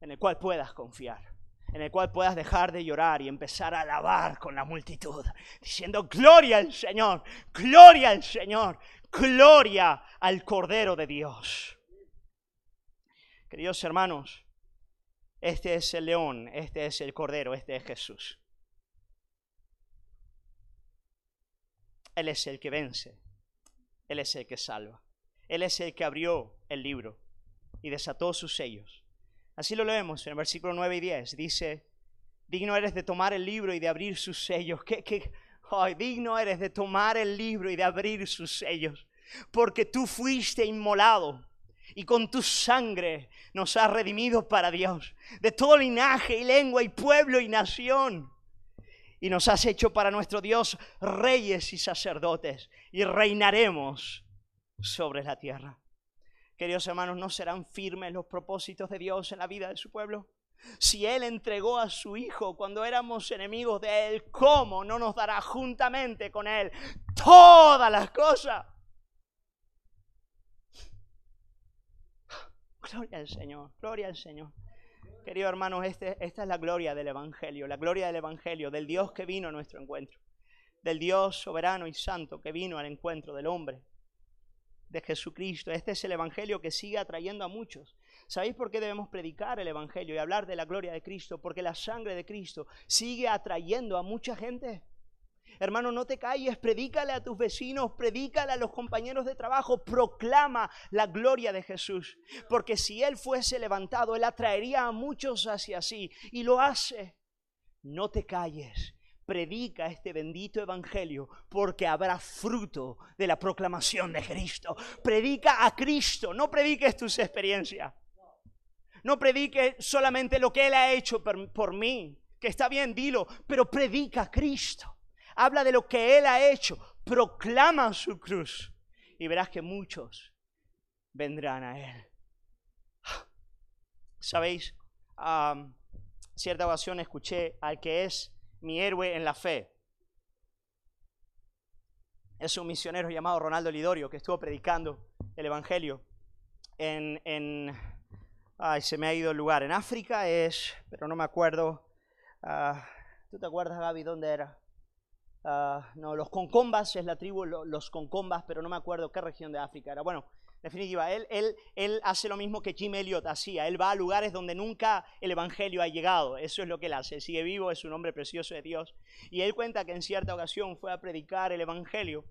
en el cual puedas confiar en el cual puedas dejar de llorar y empezar a alabar con la multitud, diciendo, gloria al Señor, gloria al Señor, gloria al Cordero de Dios. Queridos hermanos, este es el león, este es el Cordero, este es Jesús. Él es el que vence, Él es el que salva, Él es el que abrió el libro y desató sus sellos Así lo leemos en el versículo 9 y 10. Dice, digno eres de tomar el libro y de abrir sus sellos. ¿Qué, qué? digno eres de tomar el libro y de abrir sus sellos. Porque tú fuiste inmolado y con tu sangre nos has redimido para Dios. De todo linaje y lengua y pueblo y nación. Y nos has hecho para nuestro Dios reyes y sacerdotes. Y reinaremos sobre la tierra. Queridos hermanos, ¿no serán firmes los propósitos de Dios en la vida de su pueblo? Si Él entregó a su Hijo cuando éramos enemigos de Él, ¿cómo no nos dará juntamente con Él todas las cosas? Gloria al Señor, gloria al Señor. Queridos hermanos, este, esta es la gloria del Evangelio, la gloria del Evangelio, del Dios que vino a nuestro encuentro, del Dios soberano y santo que vino al encuentro del hombre de Jesucristo. Este es el Evangelio que sigue atrayendo a muchos. ¿Sabéis por qué debemos predicar el Evangelio y hablar de la gloria de Cristo? Porque la sangre de Cristo sigue atrayendo a mucha gente. Hermano, no te calles, predícale a tus vecinos, predícale a los compañeros de trabajo, proclama la gloria de Jesús. Porque si Él fuese levantado, Él atraería a muchos hacia sí y lo hace. No te calles, predica este bendito evangelio porque habrá fruto de la proclamación de Cristo. Predica a Cristo, no prediques tus experiencias. No prediques solamente lo que Él ha hecho por, mí. que está bien, dilo, pero predica a Cristo. Habla de lo que Él ha hecho, proclama su cruz y verás que muchos vendrán a Él. ¿Sabéis? cierta ocasión escuché al que es mi héroe en la fe. Es un misionero llamado Ronaldo Lidorio que estuvo predicando el Evangelio en, en ay, se me ha ido el lugar, en África es, pero no me acuerdo, ah, ¿tú te acuerdas Gaby dónde era? Ah, no, los Concombas es la tribu, los Concombas, pero no me acuerdo qué región de África era. Bueno, definitiva, él, él, él hace lo mismo que Jim Elliot hacía. Él va a lugares donde nunca el Evangelio ha llegado. Eso es lo que él hace. sigue vivo, es un hombre precioso de Dios. Y él cuenta que en cierta ocasión fue a predicar el Evangelio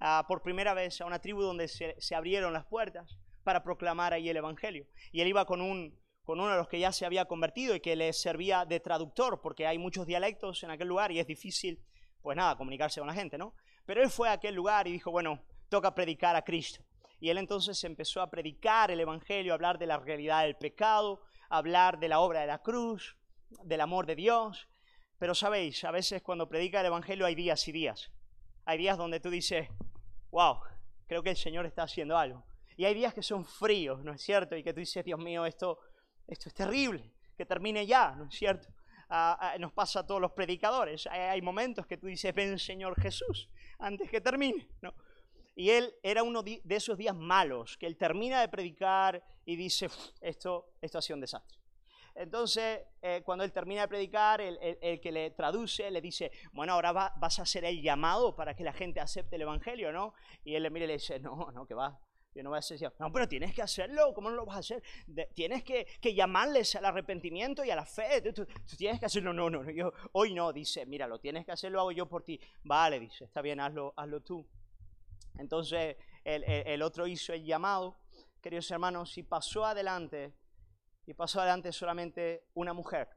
uh, por primera vez a una tribu donde se, se, abrieron las puertas para proclamar ahí el Evangelio. Y él iba con un con uno de los que ya se había convertido y que le servía de traductor, porque hay muchos dialectos en aquel lugar y es difícil, pues nada, comunicarse con la gente, ¿no? Pero él fue a aquel lugar y dijo, bueno, toca predicar a Cristo. Y él entonces empezó a predicar el Evangelio, a hablar de la realidad del pecado, a hablar de la obra de la cruz, del amor de Dios. Pero sabéis, a veces cuando predica el Evangelio hay días y días. Hay días donde tú dices, wow, creo que el Señor está haciendo algo. Y hay días que son fríos, ¿no es cierto? Y que tú dices, Dios mío, esto, esto es terrible, que termine ya, ¿no es cierto? Nos pasa a todos los predicadores. Hay, momentos que tú dices, ven Señor Jesús, antes que termine, ¿no? Y él era uno de esos días malos, que él termina de predicar y dice, esto, esto ha sido un desastre. Entonces, eh, cuando él termina de predicar, el, que le traduce le dice, bueno, ahora vas a hacer el llamado para que la gente acepte el Evangelio, ¿no? Y él le mira y le dice, no, no, que va. Yo no voy a decir, no, pero tienes que hacerlo, ¿cómo no lo vas a hacer? tienes que, que, llamarles al arrepentimiento y a la fe, tú, tú, tienes que hacerlo, no, no, no, yo, hoy no, dice, mira, lo tienes que hacer, lo hago yo por ti. Vale, dice, está bien, hazlo, hazlo tú. Entonces el, otro hizo el llamado, queridos hermanos, y pasó adelante, y pasó adelante solamente una mujer.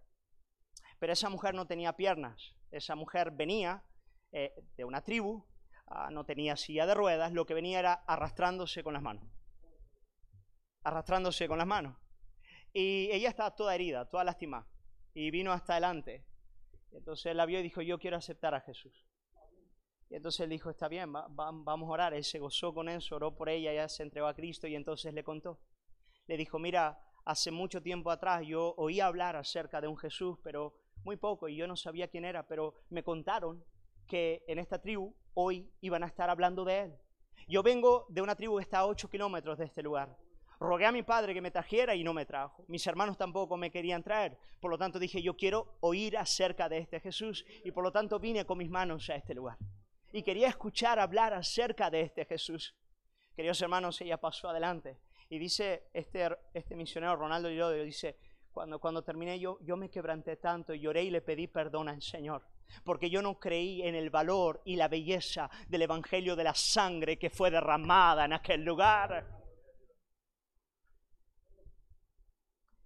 Pero esa mujer no tenía piernas, esa mujer venía eh, de una tribu, ah, no tenía silla de ruedas, lo que venía era arrastrándose con las manos. Arrastrándose con las manos. Y ella estaba toda herida, toda lastimada. Y vino hasta adelante. Entonces la vio y dijo, yo quiero aceptar a Jesús. Y entonces él dijo, está bien, vamos a orar. Él se gozó con eso, oró por ella, ya se entregó a Cristo y entonces le contó. Le dijo, mira, hace mucho tiempo atrás yo oí hablar acerca de un Jesús, pero muy poco, y yo no sabía quién era, pero me contaron que en esta tribu hoy iban a estar hablando de él. Yo vengo de una tribu que está a 8 kilómetros de este lugar. Rogué a mi padre que me trajera y no me trajo. Mis hermanos tampoco me querían traer. Por lo tanto dije, yo quiero oír acerca de este Jesús y por lo tanto vine con mis manos a este lugar y quería escuchar hablar acerca de este Jesús. Queridos hermanos, ella pasó adelante. Y dice este, este misionero Ronaldo Llodio, dice, cuando, cuando terminé yo, yo me quebranté tanto y lloré y le pedí perdón al Señor. Porque yo no creí en el valor y la belleza del Evangelio de la sangre que fue derramada en aquel lugar.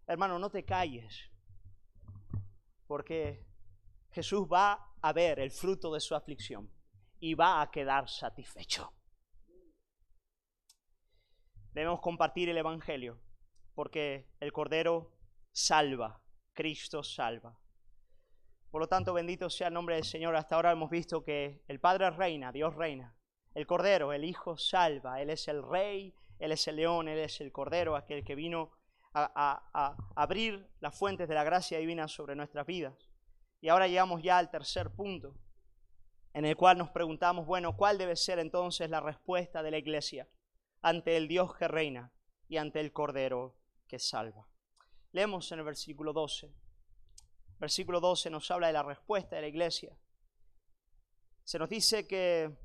Hermano, no te calles. Porque Jesús va a ver el fruto de su aflicción y va a quedar satisfecho. Debemos compartir el Evangelio porque el Cordero salva, Cristo salva. Por lo tanto, bendito sea el nombre del Señor. Hasta ahora hemos visto que el Padre reina, Dios reina. El Cordero, el Hijo salva. Él es el Rey, Él es el León, Él es el Cordero, aquel que vino a, a abrir las fuentes de la gracia divina sobre nuestras vidas. Y ahora llegamos ya al tercer punto en el cual nos preguntamos, bueno, ¿cuál debe ser entonces la respuesta de la iglesia ante el Dios que reina y ante el Cordero que salva? Leemos en el versículo 12. Versículo 12 nos habla de la respuesta de la iglesia. Se nos dice que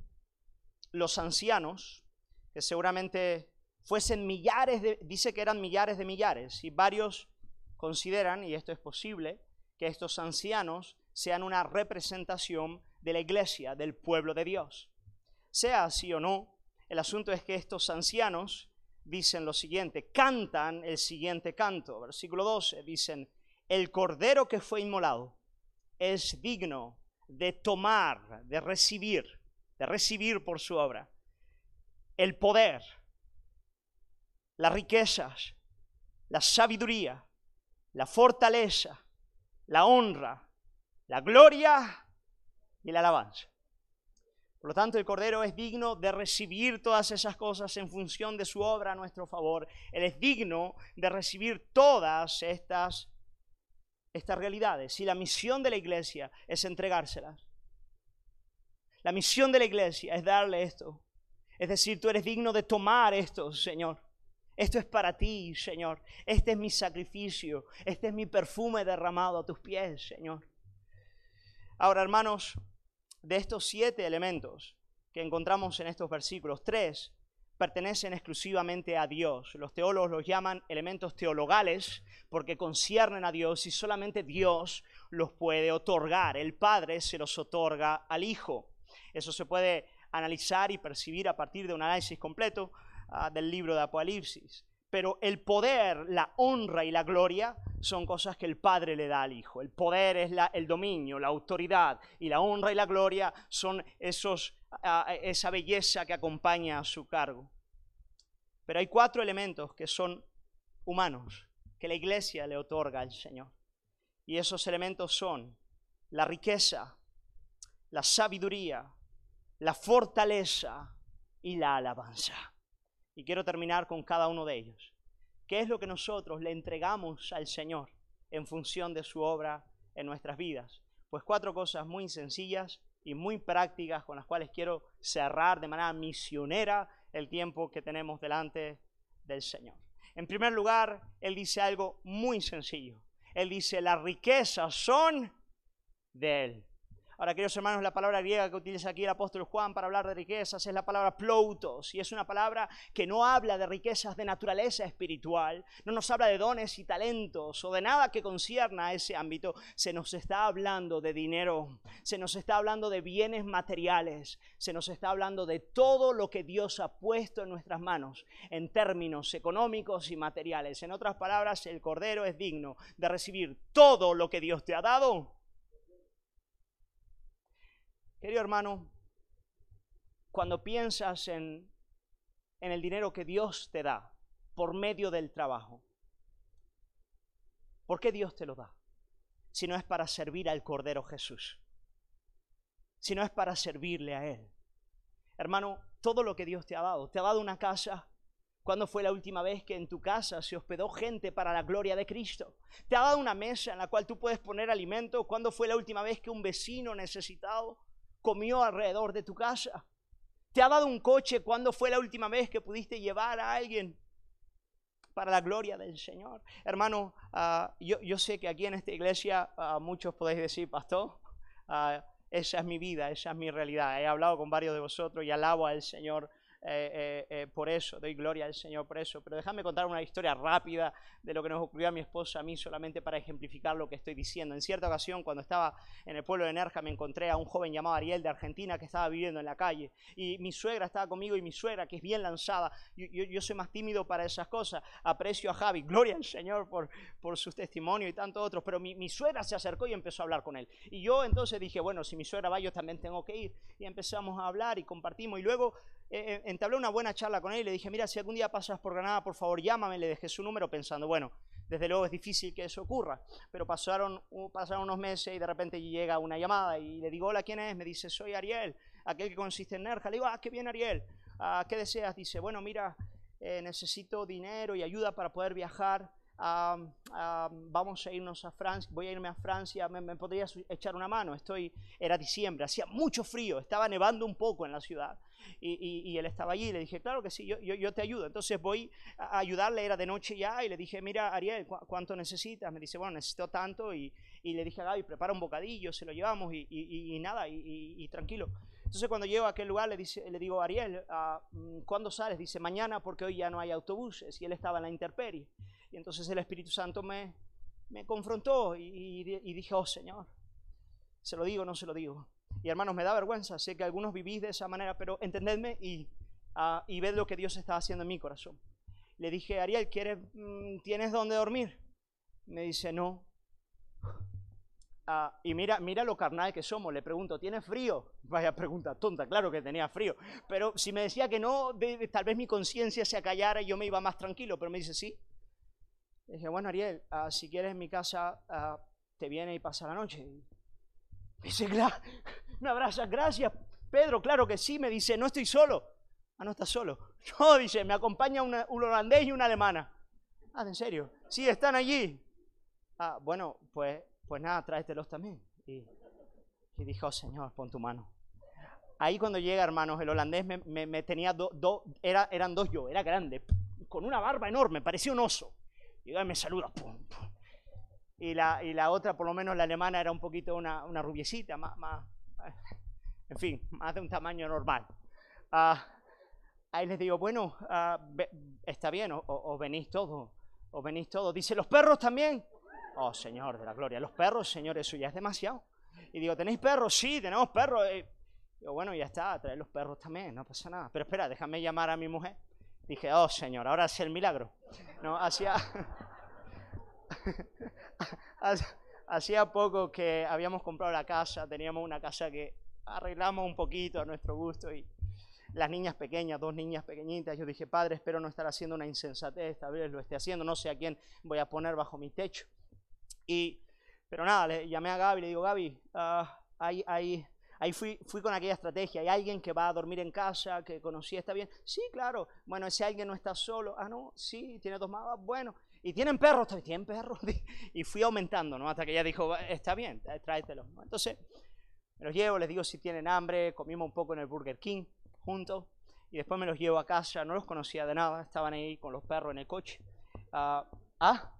los ancianos, que seguramente fuesen millares de, dice que eran millares de millares, y varios consideran, y esto es posible, que estos ancianos sean una representación de la iglesia, del pueblo de Dios. Sea así o no, el asunto es que estos ancianos dicen lo siguiente, cantan el siguiente canto. Versículo 12, dicen, el cordero que fue inmolado es digno de tomar, de recibir, de recibir por su obra el poder, las riquezas, la sabiduría, la fortaleza, la honra, la gloria y la alabanza. Por lo tanto, el Cordero es digno de recibir todas esas cosas en función de su obra a nuestro favor. Él es digno de recibir todas estas, estas realidades. Y la misión de la iglesia es entregárselas. La misión de la iglesia es darle esto. Es decir, tú eres digno de tomar esto, Señor. Esto es para ti, Señor. Este es mi sacrificio. Este es mi perfume derramado a tus pies, Señor. Ahora, hermanos, de estos siete elementos que encontramos en estos versículos, tres pertenecen exclusivamente a Dios. Los teólogos los llaman elementos teologales porque conciernen a Dios y solamente Dios los puede otorgar. El Padre se los otorga al Hijo. Eso se puede analizar y percibir a partir de un análisis completo ah, del libro de Apocalipsis. Pero el poder, la honra y la gloria son cosas que el Padre le da al Hijo. El poder es el dominio, la autoridad y la honra y la gloria son esos, esa belleza que acompaña a su cargo. Pero hay cuatro elementos que son humanos, que la iglesia le otorga al Señor. Y esos elementos son la riqueza, la sabiduría, la fortaleza y la alabanza. Y quiero terminar con cada uno de ellos. ¿Qué es lo que nosotros le entregamos al Señor en función de su obra en nuestras vidas? Pues cuatro cosas muy sencillas y muy prácticas con las cuales quiero cerrar de manera misionera el tiempo que tenemos delante del Señor. En primer lugar, Él dice algo muy sencillo. Él dice, las riquezas son de Él. Ahora, queridos hermanos, la palabra griega que utiliza aquí el apóstol Juan para hablar de riquezas es la palabra ploutos, y es una palabra que no habla de riquezas de naturaleza espiritual, no nos habla de dones y talentos o de nada que concierna a ese ámbito, se nos está hablando de dinero, se nos está hablando de bienes materiales, se nos está hablando de todo lo que Dios ha puesto en nuestras manos en términos económicos y materiales. En otras palabras, el Cordero es digno de recibir todo lo que Dios te ha dado Querido hermano, cuando piensas en, el dinero que Dios te da por medio del trabajo, ¿por qué Dios te lo da? Si no es para servir al Cordero Jesús, si no es para servirle a Él. Hermano, todo lo que Dios te ha dado, te ha dado una casa, ¿Cuándo fue la última vez que en tu casa se hospedó gente para la gloria de Cristo? ¿Te ha dado una mesa en la cual tú puedes poner alimento? ¿Cuándo fue la última vez que un vecino necesitado comió alrededor de tu casa? ¿Te ha dado un coche? ¿Cuándo fue la última vez que pudiste llevar a alguien para la gloria del Señor? Hermano, ah, yo, sé que aquí en esta iglesia ah, muchos podéis decir, pastor, ah, esa es mi vida, esa es mi realidad. He hablado con varios de vosotros y alabo al Señor eh, eh, eh, por eso, doy gloria al Señor por eso. Pero déjame contar una historia rápida de lo que nos ocurrió a mi esposa, a mí, solamente para ejemplificar lo que estoy diciendo. En cierta ocasión, cuando estaba en el pueblo de Nerja, me encontré a un joven llamado Ariel de Argentina que estaba viviendo en la calle. Y mi suegra estaba conmigo y mi suegra, que es bien lanzada, yo, soy más tímido para esas cosas. Aprecio a Javi, gloria al Señor por, por su testimonio y tanto otros. Pero mi, mi suegra se acercó y empezó a hablar con él. Y yo entonces dije, bueno, si mi suegra va, yo también tengo que ir. Y empezamos a hablar y compartimos. Y luego eh, eh, entablé una buena charla con él y le dije, mira, si algún día pasas por Granada, por favor llámame, le dejé su número pensando, bueno, desde luego es difícil que eso ocurra, pero pasaron, unos meses y de repente llega una llamada y le digo, hola, ¿quién es? Me dice, soy Ariel, aquel que consiste en Nerja. Le digo, ah, qué bien Ariel, ah, ¿qué deseas? Dice, bueno, mira, eh, necesito dinero y ayuda para poder viajar. vamos a irnos a Francia, voy a irme a Francia, ¿me, podrías echar una mano? Estoy, era diciembre, hacía mucho frío, estaba nevando un poco en la ciudad y, él estaba allí y le dije, claro que sí, yo, te ayudo. Entonces voy a ayudarle, era de noche ya, y le dije, mira, Ariel, ¿cuánto necesitas? Me dice, bueno, necesito tanto, y, le dije a Gaby, prepara un bocadillo, se lo llevamos, y, nada, y, tranquilo. Entonces cuando llego a aquel lugar le, dice, le digo, Ariel, ah, mm, ¿cuándo sales? Dice, mañana porque hoy ya no hay autobuses, y él estaba en la intemperie. Y entonces el Espíritu Santo me, me confrontó y, dije, oh Señor, ¿se lo digo no se lo digo? Y hermanos, me da vergüenza, sé que algunos vivís de esa manera, pero entendedme y, uh, y ved lo que Dios está haciendo en mi corazón. Le dije, Ariel, ¿quieres, mm, ¿tienes dónde dormir? Me dice, no. Uh, y mira, mira lo carnal que somos. Le pregunto, ¿tienes frío? Vaya pregunta tonta, claro que tenía frío. Pero si me decía que no, tal vez mi conciencia se acallara y yo me iba más tranquilo. Pero me dice, sí. Le dije, bueno, Ariel, uh, si quieres en mi casa, te viene y pasa la noche. Dice, me abraza, gracias, Pedro, claro que sí, me dice, no estoy solo. Ah, no estás solo. No, dice, me acompaña un holandés y una alemana. Ah, ¿en serio? Sí, están allí. Ah, bueno, pues, pues nada, tráetelos también. Y, dijo, oh, Señor, pon tu mano. Ahí cuando llega, hermanos, el holandés me, tenía dos, era, eran dos yo, era grande, con una barba enorme, parecía un oso. Y me saluda, Y la, y la otra, por lo menos la alemana, era un poquito una, una rubiecita, más, más, en fin, más de un tamaño normal. Ah, ahí les digo, bueno, ah, está bien, os venís todos, os venís todos. Dice, ¿los perros también? Oh, Señor de la gloria, los perros, Señor, eso ya es demasiado. Y digo, ¿tenéis perros? Sí, tenemos perros. Y digo, bueno, ya está, trae los perros también, no pasa nada. Pero espera, déjame llamar a mi mujer. Dije, oh, Señor, ahora es el milagro. No, hacía... hacía poco que habíamos comprado la casa, teníamos una casa que arreglamos un poquito a nuestro gusto y las niñas pequeñas, dos niñas pequeñitas, yo dije, padre, espero no estar haciendo una insensatez, esta vez lo esté haciendo, no sé a quién voy a poner bajo mi techo. Y, pero nada, le llamé a Gaby, le digo, Gaby, ah, ahí, ahí, ahí fui, fui con aquella estrategia, hay alguien que va a dormir en casa, que conocí, está bien, sí, claro, bueno, ese alguien no está solo, ah, no, sí, tiene dos más, bueno, y tienen perros, tienen perros, y fui aumentando, ¿no? Hasta que ella dijo, está bien, tráetelo, Entonces, me los llevo, les digo si tienen hambre, comimos un poco en el Burger King juntos y después me los llevo a casa, no los conocía de nada, estaban ahí con los perros en el coche. ah, ¿ah?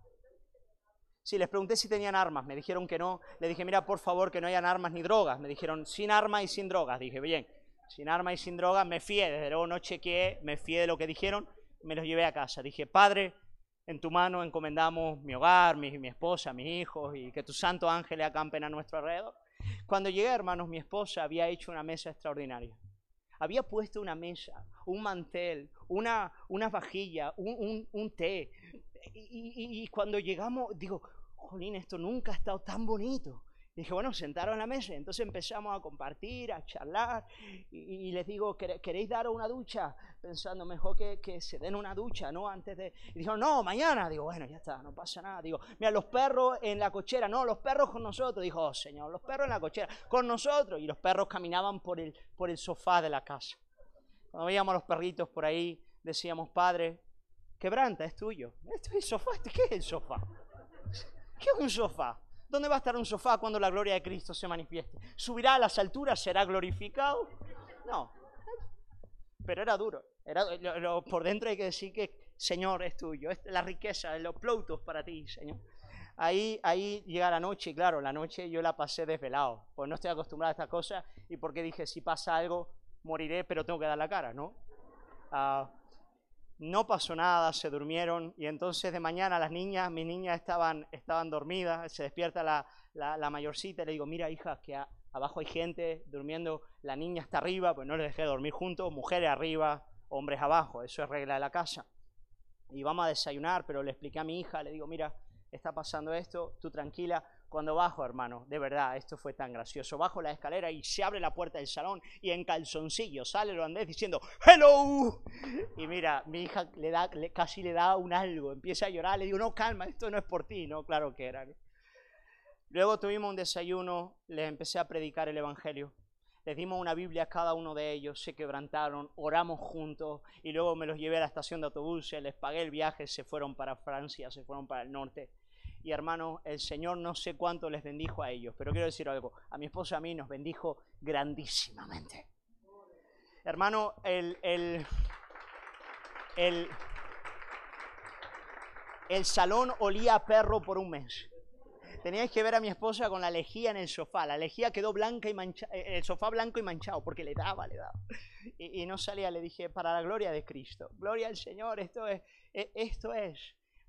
Sí, les pregunté si tenían armas, me dijeron que no. Le dije, mira, por favor, que no hayan armas ni drogas. Me dijeron, sin armas y sin drogas. Dije, bien, sin armas y sin drogas, me fié, desde luego no chequeé, me fié de lo que dijeron, me los llevé a casa. Dije, Padre, en tu mano encomendamos mi hogar, mi, esposa, mis hijos, y que tus santos ángeles acampen a nuestro alrededor. Cuando llegué, hermanos, mi esposa había hecho una mesa extraordinaria. Había puesto una mesa, un mantel, una, una vajilla, un, un, té. Y, y, cuando llegamos, digo, jolín, esto nunca ha estado tan bonito. Dije, bueno, sentaron a la mesa. Entonces empezamos a compartir, a charlar. Y, les digo, ¿queréis dar una ducha? pensando mejor que, que, se den una ducha, ¿no? Antes de... Y no, mañana. Digo, bueno, ya está, no pasa nada. Digo, mira, los perros en la cochera, no, los perros con nosotros. Dijo, oh, Señor, los perros en la cochera, con nosotros. Y los perros caminaban por el, por el sofá de la casa. Cuando veíamos a los perritos por ahí, decíamos, Padre, quebranta, es tuyo. ¿Esto es el sofá? ¿Qué es el sofá? ¿Qué es un sofá? ¿Dónde va a estar un sofá cuando la gloria de Cristo se manifieste? ¿Subirá a las alturas? ¿Será glorificado? No, pero era duro. Era, por dentro hay que decir que, Señor, es tuyo, es la riqueza, los ploutos para ti, Señor. Ahí, ahí llega la noche, y claro, la noche yo la pasé desvelado, pues no estoy acostumbrado a estas cosas y porque dije, si pasa algo, moriré, pero tengo que dar la cara, ¿no? Ah, no pasó nada, se durmieron y entonces de mañana las niñas, mis niñas estaban, estaban dormidas, se despierta la, la, la mayorcita y le digo, mira hija, que abajo hay gente durmiendo, la niña está arriba, pues no le dejé dormir juntos, mujeres arriba, hombres abajo, eso es regla de la casa. Y vamos a desayunar, pero le expliqué a mi hija, le digo, mira, está pasando esto, tú tranquila. Cuando bajo, hermano, de verdad, esto fue tan gracioso. Bajo la escalera y se abre la puerta del salón y en calzoncillo sale el holandés diciendo ¡Hello! Y mira, mi hija le da, casi le da un algo, empieza a llorar, le digo, no, calma, esto no es por ti, no, claro que era. Luego tuvimos un desayuno, les empecé a predicar el Evangelio. Les dimos una Biblia a cada uno de ellos, se quebrantaron, oramos juntos y luego me los llevé a la estación de autobuses, les pagué el viaje, se fueron para Francia, se fueron para el norte. Y hermano, el Señor no sé cuánto les bendijo a ellos, pero quiero decir algo, a mi esposa y a mí nos bendijo grandísimamente. Hermano, el, el, el, el salón olía a perro por un mes. Teníais que ver a mi esposa con la lejía en el sofá. La lejía quedó blanca y manchada, eh, el sofá blanco y manchado, porque le daba, le daba. Y, no salía, le dije, para la gloria de Cristo. Gloria al Señor, esto es, e, esto es.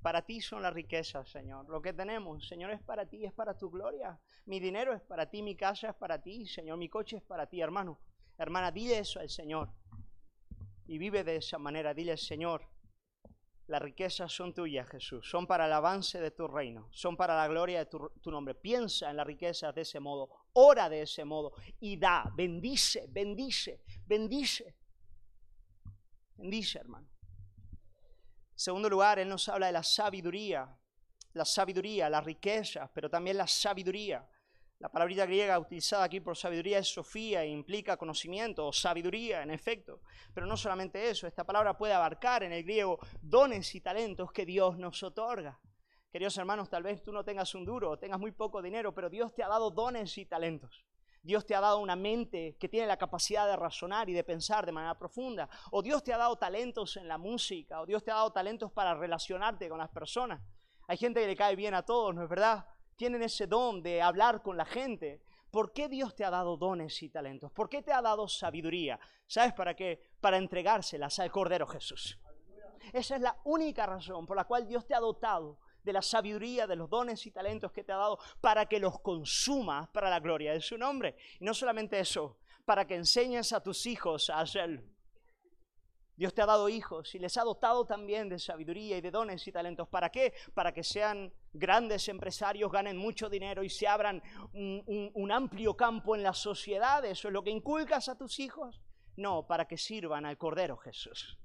Para ti son las riquezas, Señor. Lo que tenemos, Señor, es para ti, es para tu gloria. Mi dinero es para ti, mi casa es para ti, Señor. Mi coche es para ti, hermano. Hermana, dile eso al Señor. Y vive de esa manera. Dile, Señor, las riquezas son tuyas, Jesús, son para el avance de tu reino, son para la gloria de tu, nombre. Piensa en las riquezas de ese modo, ora de ese modo y da, bendice, bendice, bendice. Bendice, hermano. Segundo lugar, Él nos habla de la sabiduría, la sabiduría, las riquezas, pero también la sabiduría. La palabrita griega utilizada aquí por sabiduría es sofía e implica conocimiento o sabiduría, en efecto. Pero no solamente eso, esta palabra puede abarcar en el griego dones y talentos que Dios nos otorga. Queridos hermanos, tal vez tú no tengas un duro o tengas muy poco dinero, pero Dios te ha dado dones y talentos. Dios te ha dado una mente que tiene la capacidad de razonar y de pensar de manera profunda. O Dios te ha dado talentos en la música, o Dios te ha dado talentos para relacionarte con las personas. Hay gente que le cae bien a todos, ¿no es verdad? tienen ese don de hablar con la gente. ¿Por qué Dios te ha dado dones y talentos? ¿Por qué te ha dado sabiduría? ¿Sabes para qué? Para entregárselas al Cordero Jesús. Esa es la única razón por la cual Dios te ha dotado de la sabiduría, de los dones y talentos que te ha dado, para que los consumas para la gloria de su nombre. Y no solamente eso, para que enseñes a tus hijos a hacerlo. Dios te ha dado hijos y les ha dotado también de sabiduría y de dones y talentos. ¿Para qué? Para que sean grandes empresarios, ganen mucho dinero y se abran un, amplio campo en la sociedad. ¿Eso es lo que inculcas a tus hijos? No, para que sirvan al Cordero Jesús.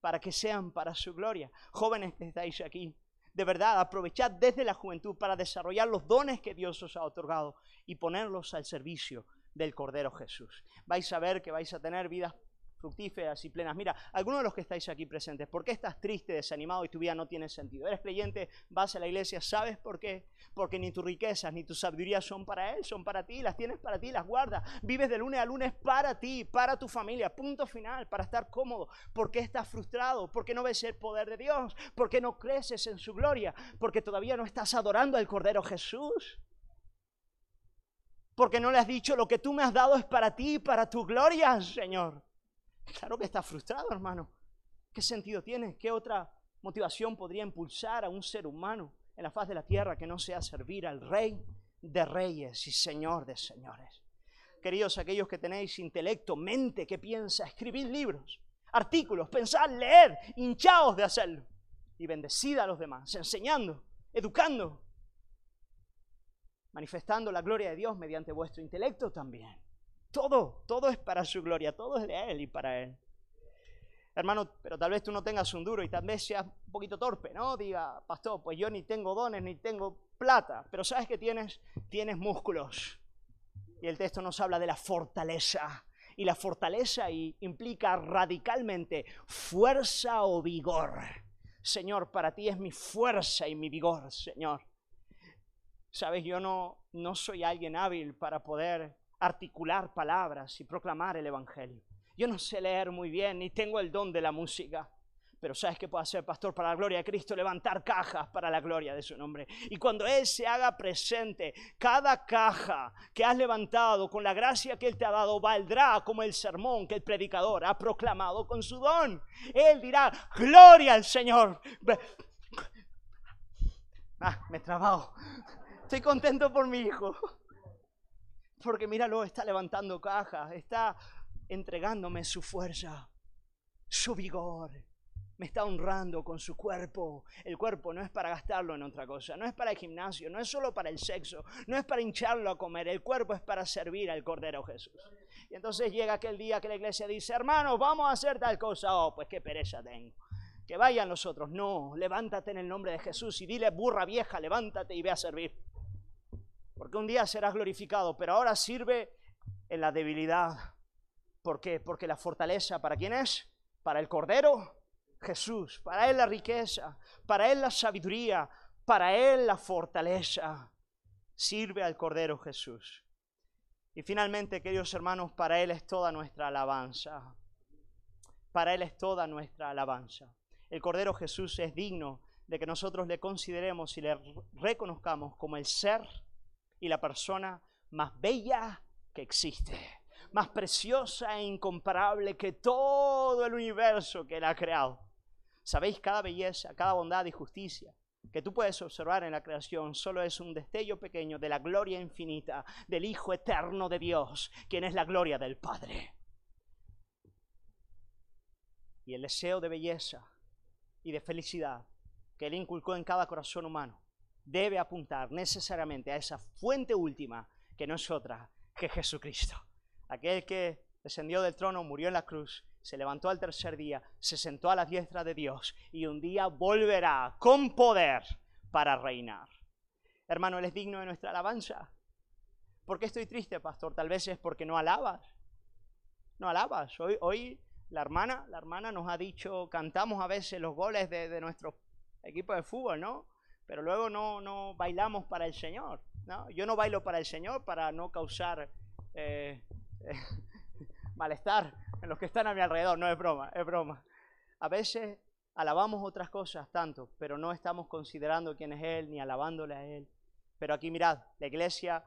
Para que sean para su gloria. Jóvenes que estáis aquí, de verdad, aprovechad desde la juventud para desarrollar los dones que Dios os ha otorgado y ponerlos al servicio del Cordero Jesús. Vais a ver que vais a tener vidas fructíferas y plenas. Mira, algunos de los que estáis aquí presentes, ¿por qué estás triste, desanimado y tu vida no tiene sentido? Eres creyente, vas a la iglesia, ¿sabes por qué? Porque ni tus riquezas ni tu sabiduría son para Él, son para ti, las tienes para ti, las guardas. Vives de lunes a lunes para ti, para tu familia, punto final, para estar cómodo. ¿Por qué estás frustrado? ¿Por qué no ves el poder de Dios? ¿Por qué no creces en su gloria? Porque todavía no estás adorando al Cordero Jesús porque no le has dicho lo que tú me has dado es para ti, para tu gloria, Señor. Claro que está frustrado, hermano. ¿Qué sentido tiene? ¿Qué otra motivación podría impulsar a un ser humano en la faz de la tierra que no sea servir al Rey de Reyes y Señor de Señores? Queridos, aquellos que tenéis intelecto, mente que piensa, escribir libros, artículos, pensar, leer, hinchados de hacerlo y bendecid a los demás, enseñando, educando, manifestando la gloria de Dios mediante vuestro intelecto también. Todo, todo es para su gloria, todo es de Él y para Él. Hermano, pero tal vez tú no tengas un duro y tal vez seas un poquito torpe, ¿no? Diga, pastor, pues yo ni tengo dones ni tengo plata, pero ¿sabes qué tienes? Tienes músculos. Y el texto nos habla de la fortaleza. Y la fortaleza implica radicalmente fuerza o vigor. Señor, para ti es mi fuerza y mi vigor, Señor. Sabes, yo no, no soy alguien hábil para poder articular palabras y proclamar el Evangelio. Yo no sé leer muy bien, ni tengo el don de la música. Pero ¿sabes qué puede hacer, pastor, para la gloria de Cristo? Levantar cajas para la gloria de su nombre. Y cuando Él se haga presente, cada caja que has levantado con la gracia que Él te ha dado valdrá como el sermón que el predicador ha proclamado con su don. Él dirá, gloria al Señor. Ah, me he trabado. Estoy contento por mi hijo. Porque míralo, está levantando cajas, está entregándome su fuerza, su vigor. Me está honrando con su cuerpo. El cuerpo no es para gastarlo en otra cosa, no es para el gimnasio, no es solo para el sexo, no es para hincharlo a comer. El cuerpo es para servir al Cordero Jesús. Y entonces llega aquel día que la iglesia dice, hermanos, vamos a hacer tal cosa. Oh, pues qué pereza tengo. Que vayan los otros. No, levántate en el nombre de Jesús y dile, burra vieja, levántate y ve a servir porque un día serás glorificado, pero ahora sirve en la debilidad. ¿Por qué? Porque la fortaleza, ¿para quién es? Para el Cordero, Jesús. Para Él la riqueza, para Él la sabiduría, para Él la fortaleza. Sirve al Cordero Jesús. Y finalmente, queridos hermanos, para Él es toda nuestra alabanza. Para Él es toda nuestra alabanza. El Cordero Jesús es digno de que nosotros le consideremos y le reconozcamos como el ser y la persona más bella que existe, más preciosa e incomparable que todo el universo que Él ha creado. Sabéis, cada belleza, cada bondad y justicia que tú puedes observar en la creación solo es un destello pequeño de la gloria infinita del Hijo eterno de Dios, quien es la gloria del Padre. Y el deseo de belleza y de felicidad que Él inculcó en cada corazón humano debe apuntar necesariamente a esa fuente última que no es otra que Jesucristo. Aquel que descendió del trono, murió en la cruz, se levantó al tercer día, se sentó a la diestra de Dios y un día volverá con poder para reinar. Hermano, Él es digno de nuestra alabanza. ¿Por qué estoy triste, pastor? Tal vez es porque no alabas. No alabas. Hoy, hoy la hermana, la hermana nos ha dicho, cantamos a veces los goles de, nuestro equipo de fútbol, ¿no? Pero luego no, no bailamos para el Señor. ¿no? Yo no bailo para el Señor para no causar eh, malestar en los que están a mi alrededor. No es broma, es broma. A veces alabamos otras cosas tanto, pero no estamos considerando quién es Él ni alabándole a Él. Pero aquí mirad, la iglesia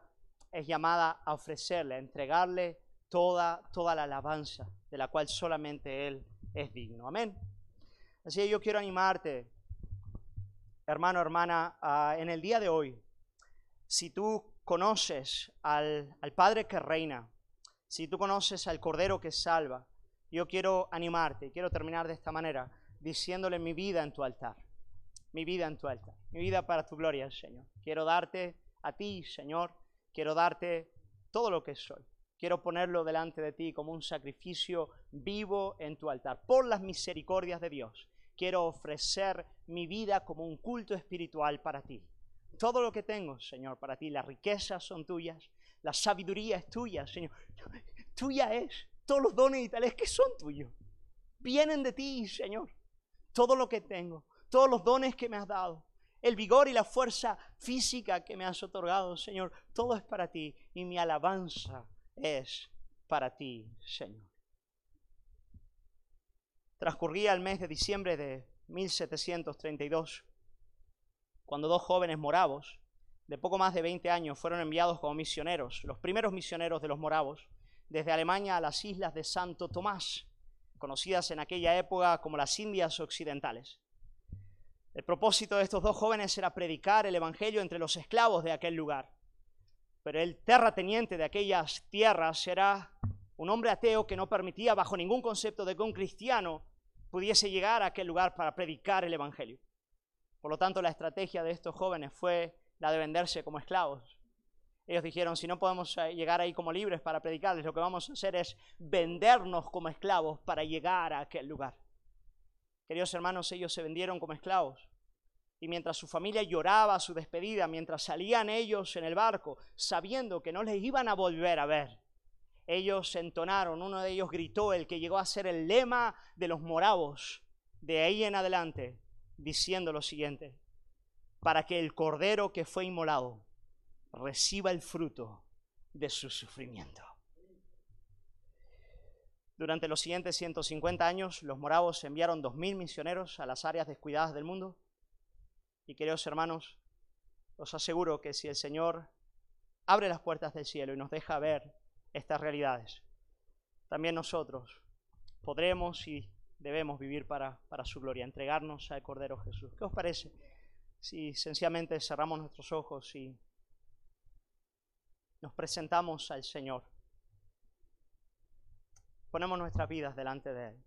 es llamada a ofrecerle, a entregarle toda, toda la alabanza de la cual solamente Él es digno. Amén. Así que yo quiero animarte, hermano, hermana, en el día de hoy, si tú conoces al, al Padre que reina, si tú conoces al Cordero que salva, yo quiero animarte, quiero terminar de esta manera, diciéndole mi vida en tu altar, mi vida en tu altar, mi vida para tu gloria, Señor. Quiero darte a ti, Señor, quiero darte todo lo que soy. Quiero ponerlo delante de ti como un sacrificio vivo en tu altar, por las misericordias de Dios. Quiero ofrecer mi vida como un culto espiritual para ti. Todo lo que tengo, Señor, para ti, las riquezas son tuyas, la sabiduría es tuya, Señor. Tuya es. Todos los dones y tales que son tuyos. Vienen de ti, Señor. Todo lo que tengo, todos los dones que me has dado, el vigor y la fuerza física que me has otorgado, Señor, todo es para ti y mi alabanza es para ti, Señor. Transcurría el mes de diciembre de 1732, cuando dos jóvenes moravos, de poco más de 20 años, fueron enviados como misioneros, los primeros misioneros de los moravos, desde Alemania a las islas de Santo Tomás, conocidas en aquella época como las Indias Occidentales. El propósito de estos dos jóvenes era predicar el Evangelio entre los esclavos de aquel lugar. Pero el terrateniente de aquellas tierras era un hombre ateo que no permitía bajo ningún concepto de que un cristiano pudiese llegar a aquel lugar para predicar el Evangelio. Por lo tanto, la estrategia de estos jóvenes fue la de venderse como esclavos. Ellos dijeron, si no podemos eh, llegar ahí como libres para predicarles, lo que vamos a hacer es vendernos como esclavos para llegar a aquel lugar. Queridos hermanos, ellos se vendieron como esclavos. Y mientras su familia lloraba su despedida, mientras salían ellos en el barco, sabiendo que no les iban a volver a ver, ellos entonaron, uno de ellos gritó, el que llegó a ser el lema de los moravos, de ahí en adelante, diciendo lo siguiente, para que el cordero que fue inmolado reciba el fruto de su sufrimiento. Durante los siguientes 150 años, los moravos enviaron 2.000 misioneros a las áreas descuidadas del mundo. Y queridos hermanos, os aseguro que si el Señor abre las puertas del cielo y nos deja ver estas realidades, también nosotros podremos y debemos vivir para, para su gloria, entregarnos al Cordero Jesús. ¿Qué os parece si sencillamente cerramos nuestros ojos y nos presentamos al Señor? ponemos nuestras vidas delante de Él.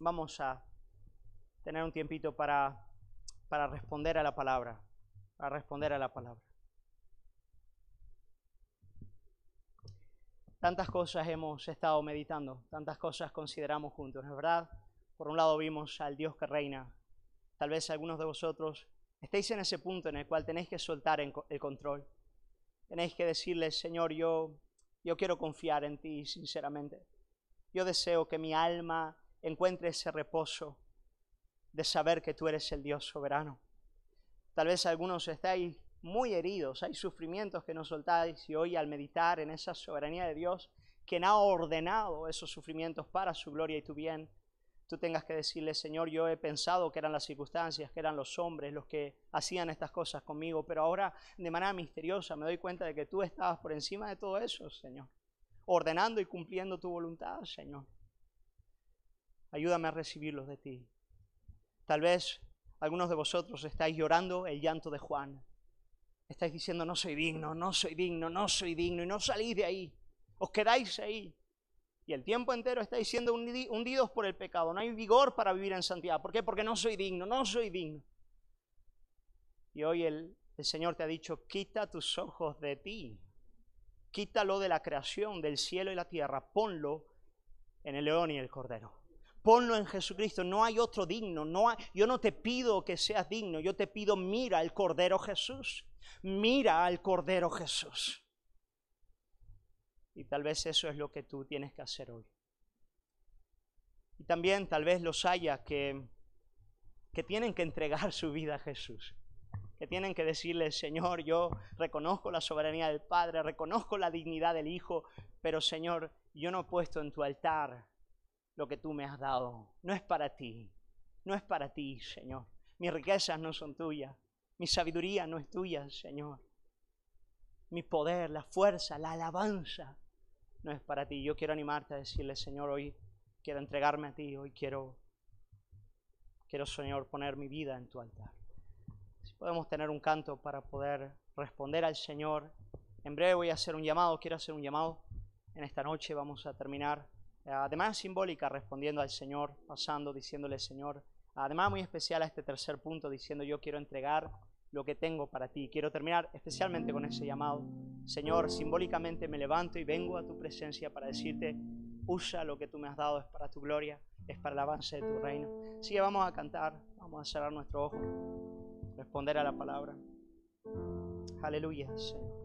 Vamos a tener un tiempito para, para responder a la palabra, para responder a la palabra. Tantas cosas hemos estado meditando, tantas cosas consideramos juntos, ¿no es verdad? Por un lado vimos al Dios que reina. Tal vez algunos de vosotros estéis en ese punto en el cual tenéis que soltar el control. Tenéis que decirle, Señor, yo yo quiero confiar en ti, sinceramente. Yo deseo que mi alma encuentre ese reposo de saber que tú eres el Dios soberano. Tal vez algunos estáis muy heridos, hay sufrimientos que no soltáis y hoy al meditar en esa soberanía de Dios, quien ha ordenado esos sufrimientos para su gloria y tu bien, tú tengas que decirle, Señor, yo he pensado que eran las circunstancias, que eran los hombres los que hacían estas cosas conmigo, pero ahora de manera misteriosa me doy cuenta de que tú estabas por encima de todo eso, Señor, ordenando y cumpliendo tu voluntad, Señor. Ayúdame a recibirlos de ti. Tal vez algunos de vosotros estáis llorando el llanto de Juan. Estáis diciendo, no soy digno, no soy digno, no soy digno, y no salís de ahí. Os quedáis ahí. Y el tiempo entero estáis siendo hundidos por el pecado. No hay vigor para vivir en santidad. ¿Por qué? Porque no soy digno, no soy digno. Y hoy el, el Señor te ha dicho, quita tus ojos de ti. Quítalo de la creación, del cielo y la tierra. Ponlo en el león y el cordero. Ponlo en Jesucristo. No hay otro digno. No yo no te pido que seas digno. Yo te pido, mira el Cordero Jesús. Mira al Cordero Jesús. Y tal vez eso es lo que tú tienes que hacer hoy. Y también tal vez los haya que, que tienen que entregar su vida a Jesús. Que tienen que decirle, Señor, yo reconozco la soberanía del Padre, reconozco la dignidad del Hijo, pero Señor, yo no he puesto en tu altar lo que tú me has dado. No es para ti, no es para ti, Señor. Mis riquezas no son tuyas, mi sabiduría no es tuya, Señor. Mi poder, la fuerza, la alabanza no es para ti. Yo quiero animarte a decirle, Señor, hoy quiero entregarme a ti, hoy quiero, quiero, Señor, poner mi vida en tu altar. Si podemos tener un canto para poder responder al Señor. En breve voy a hacer un llamado, quiero hacer un llamado. En esta noche vamos a terminar, además simbólica, respondiendo al Señor, pasando, diciéndole, Señor, además muy especial a este tercer punto, diciendo, yo quiero entregar lo que tengo para ti. Quiero terminar especialmente con ese llamado. Señor, simbólicamente me levanto y vengo a tu presencia para decirte, usa lo que tú me has dado, es para tu gloria, es para el avance de tu reino. Así que vamos a cantar, vamos a cerrar nuestro ojo, responder a la palabra. Aleluya, Señor.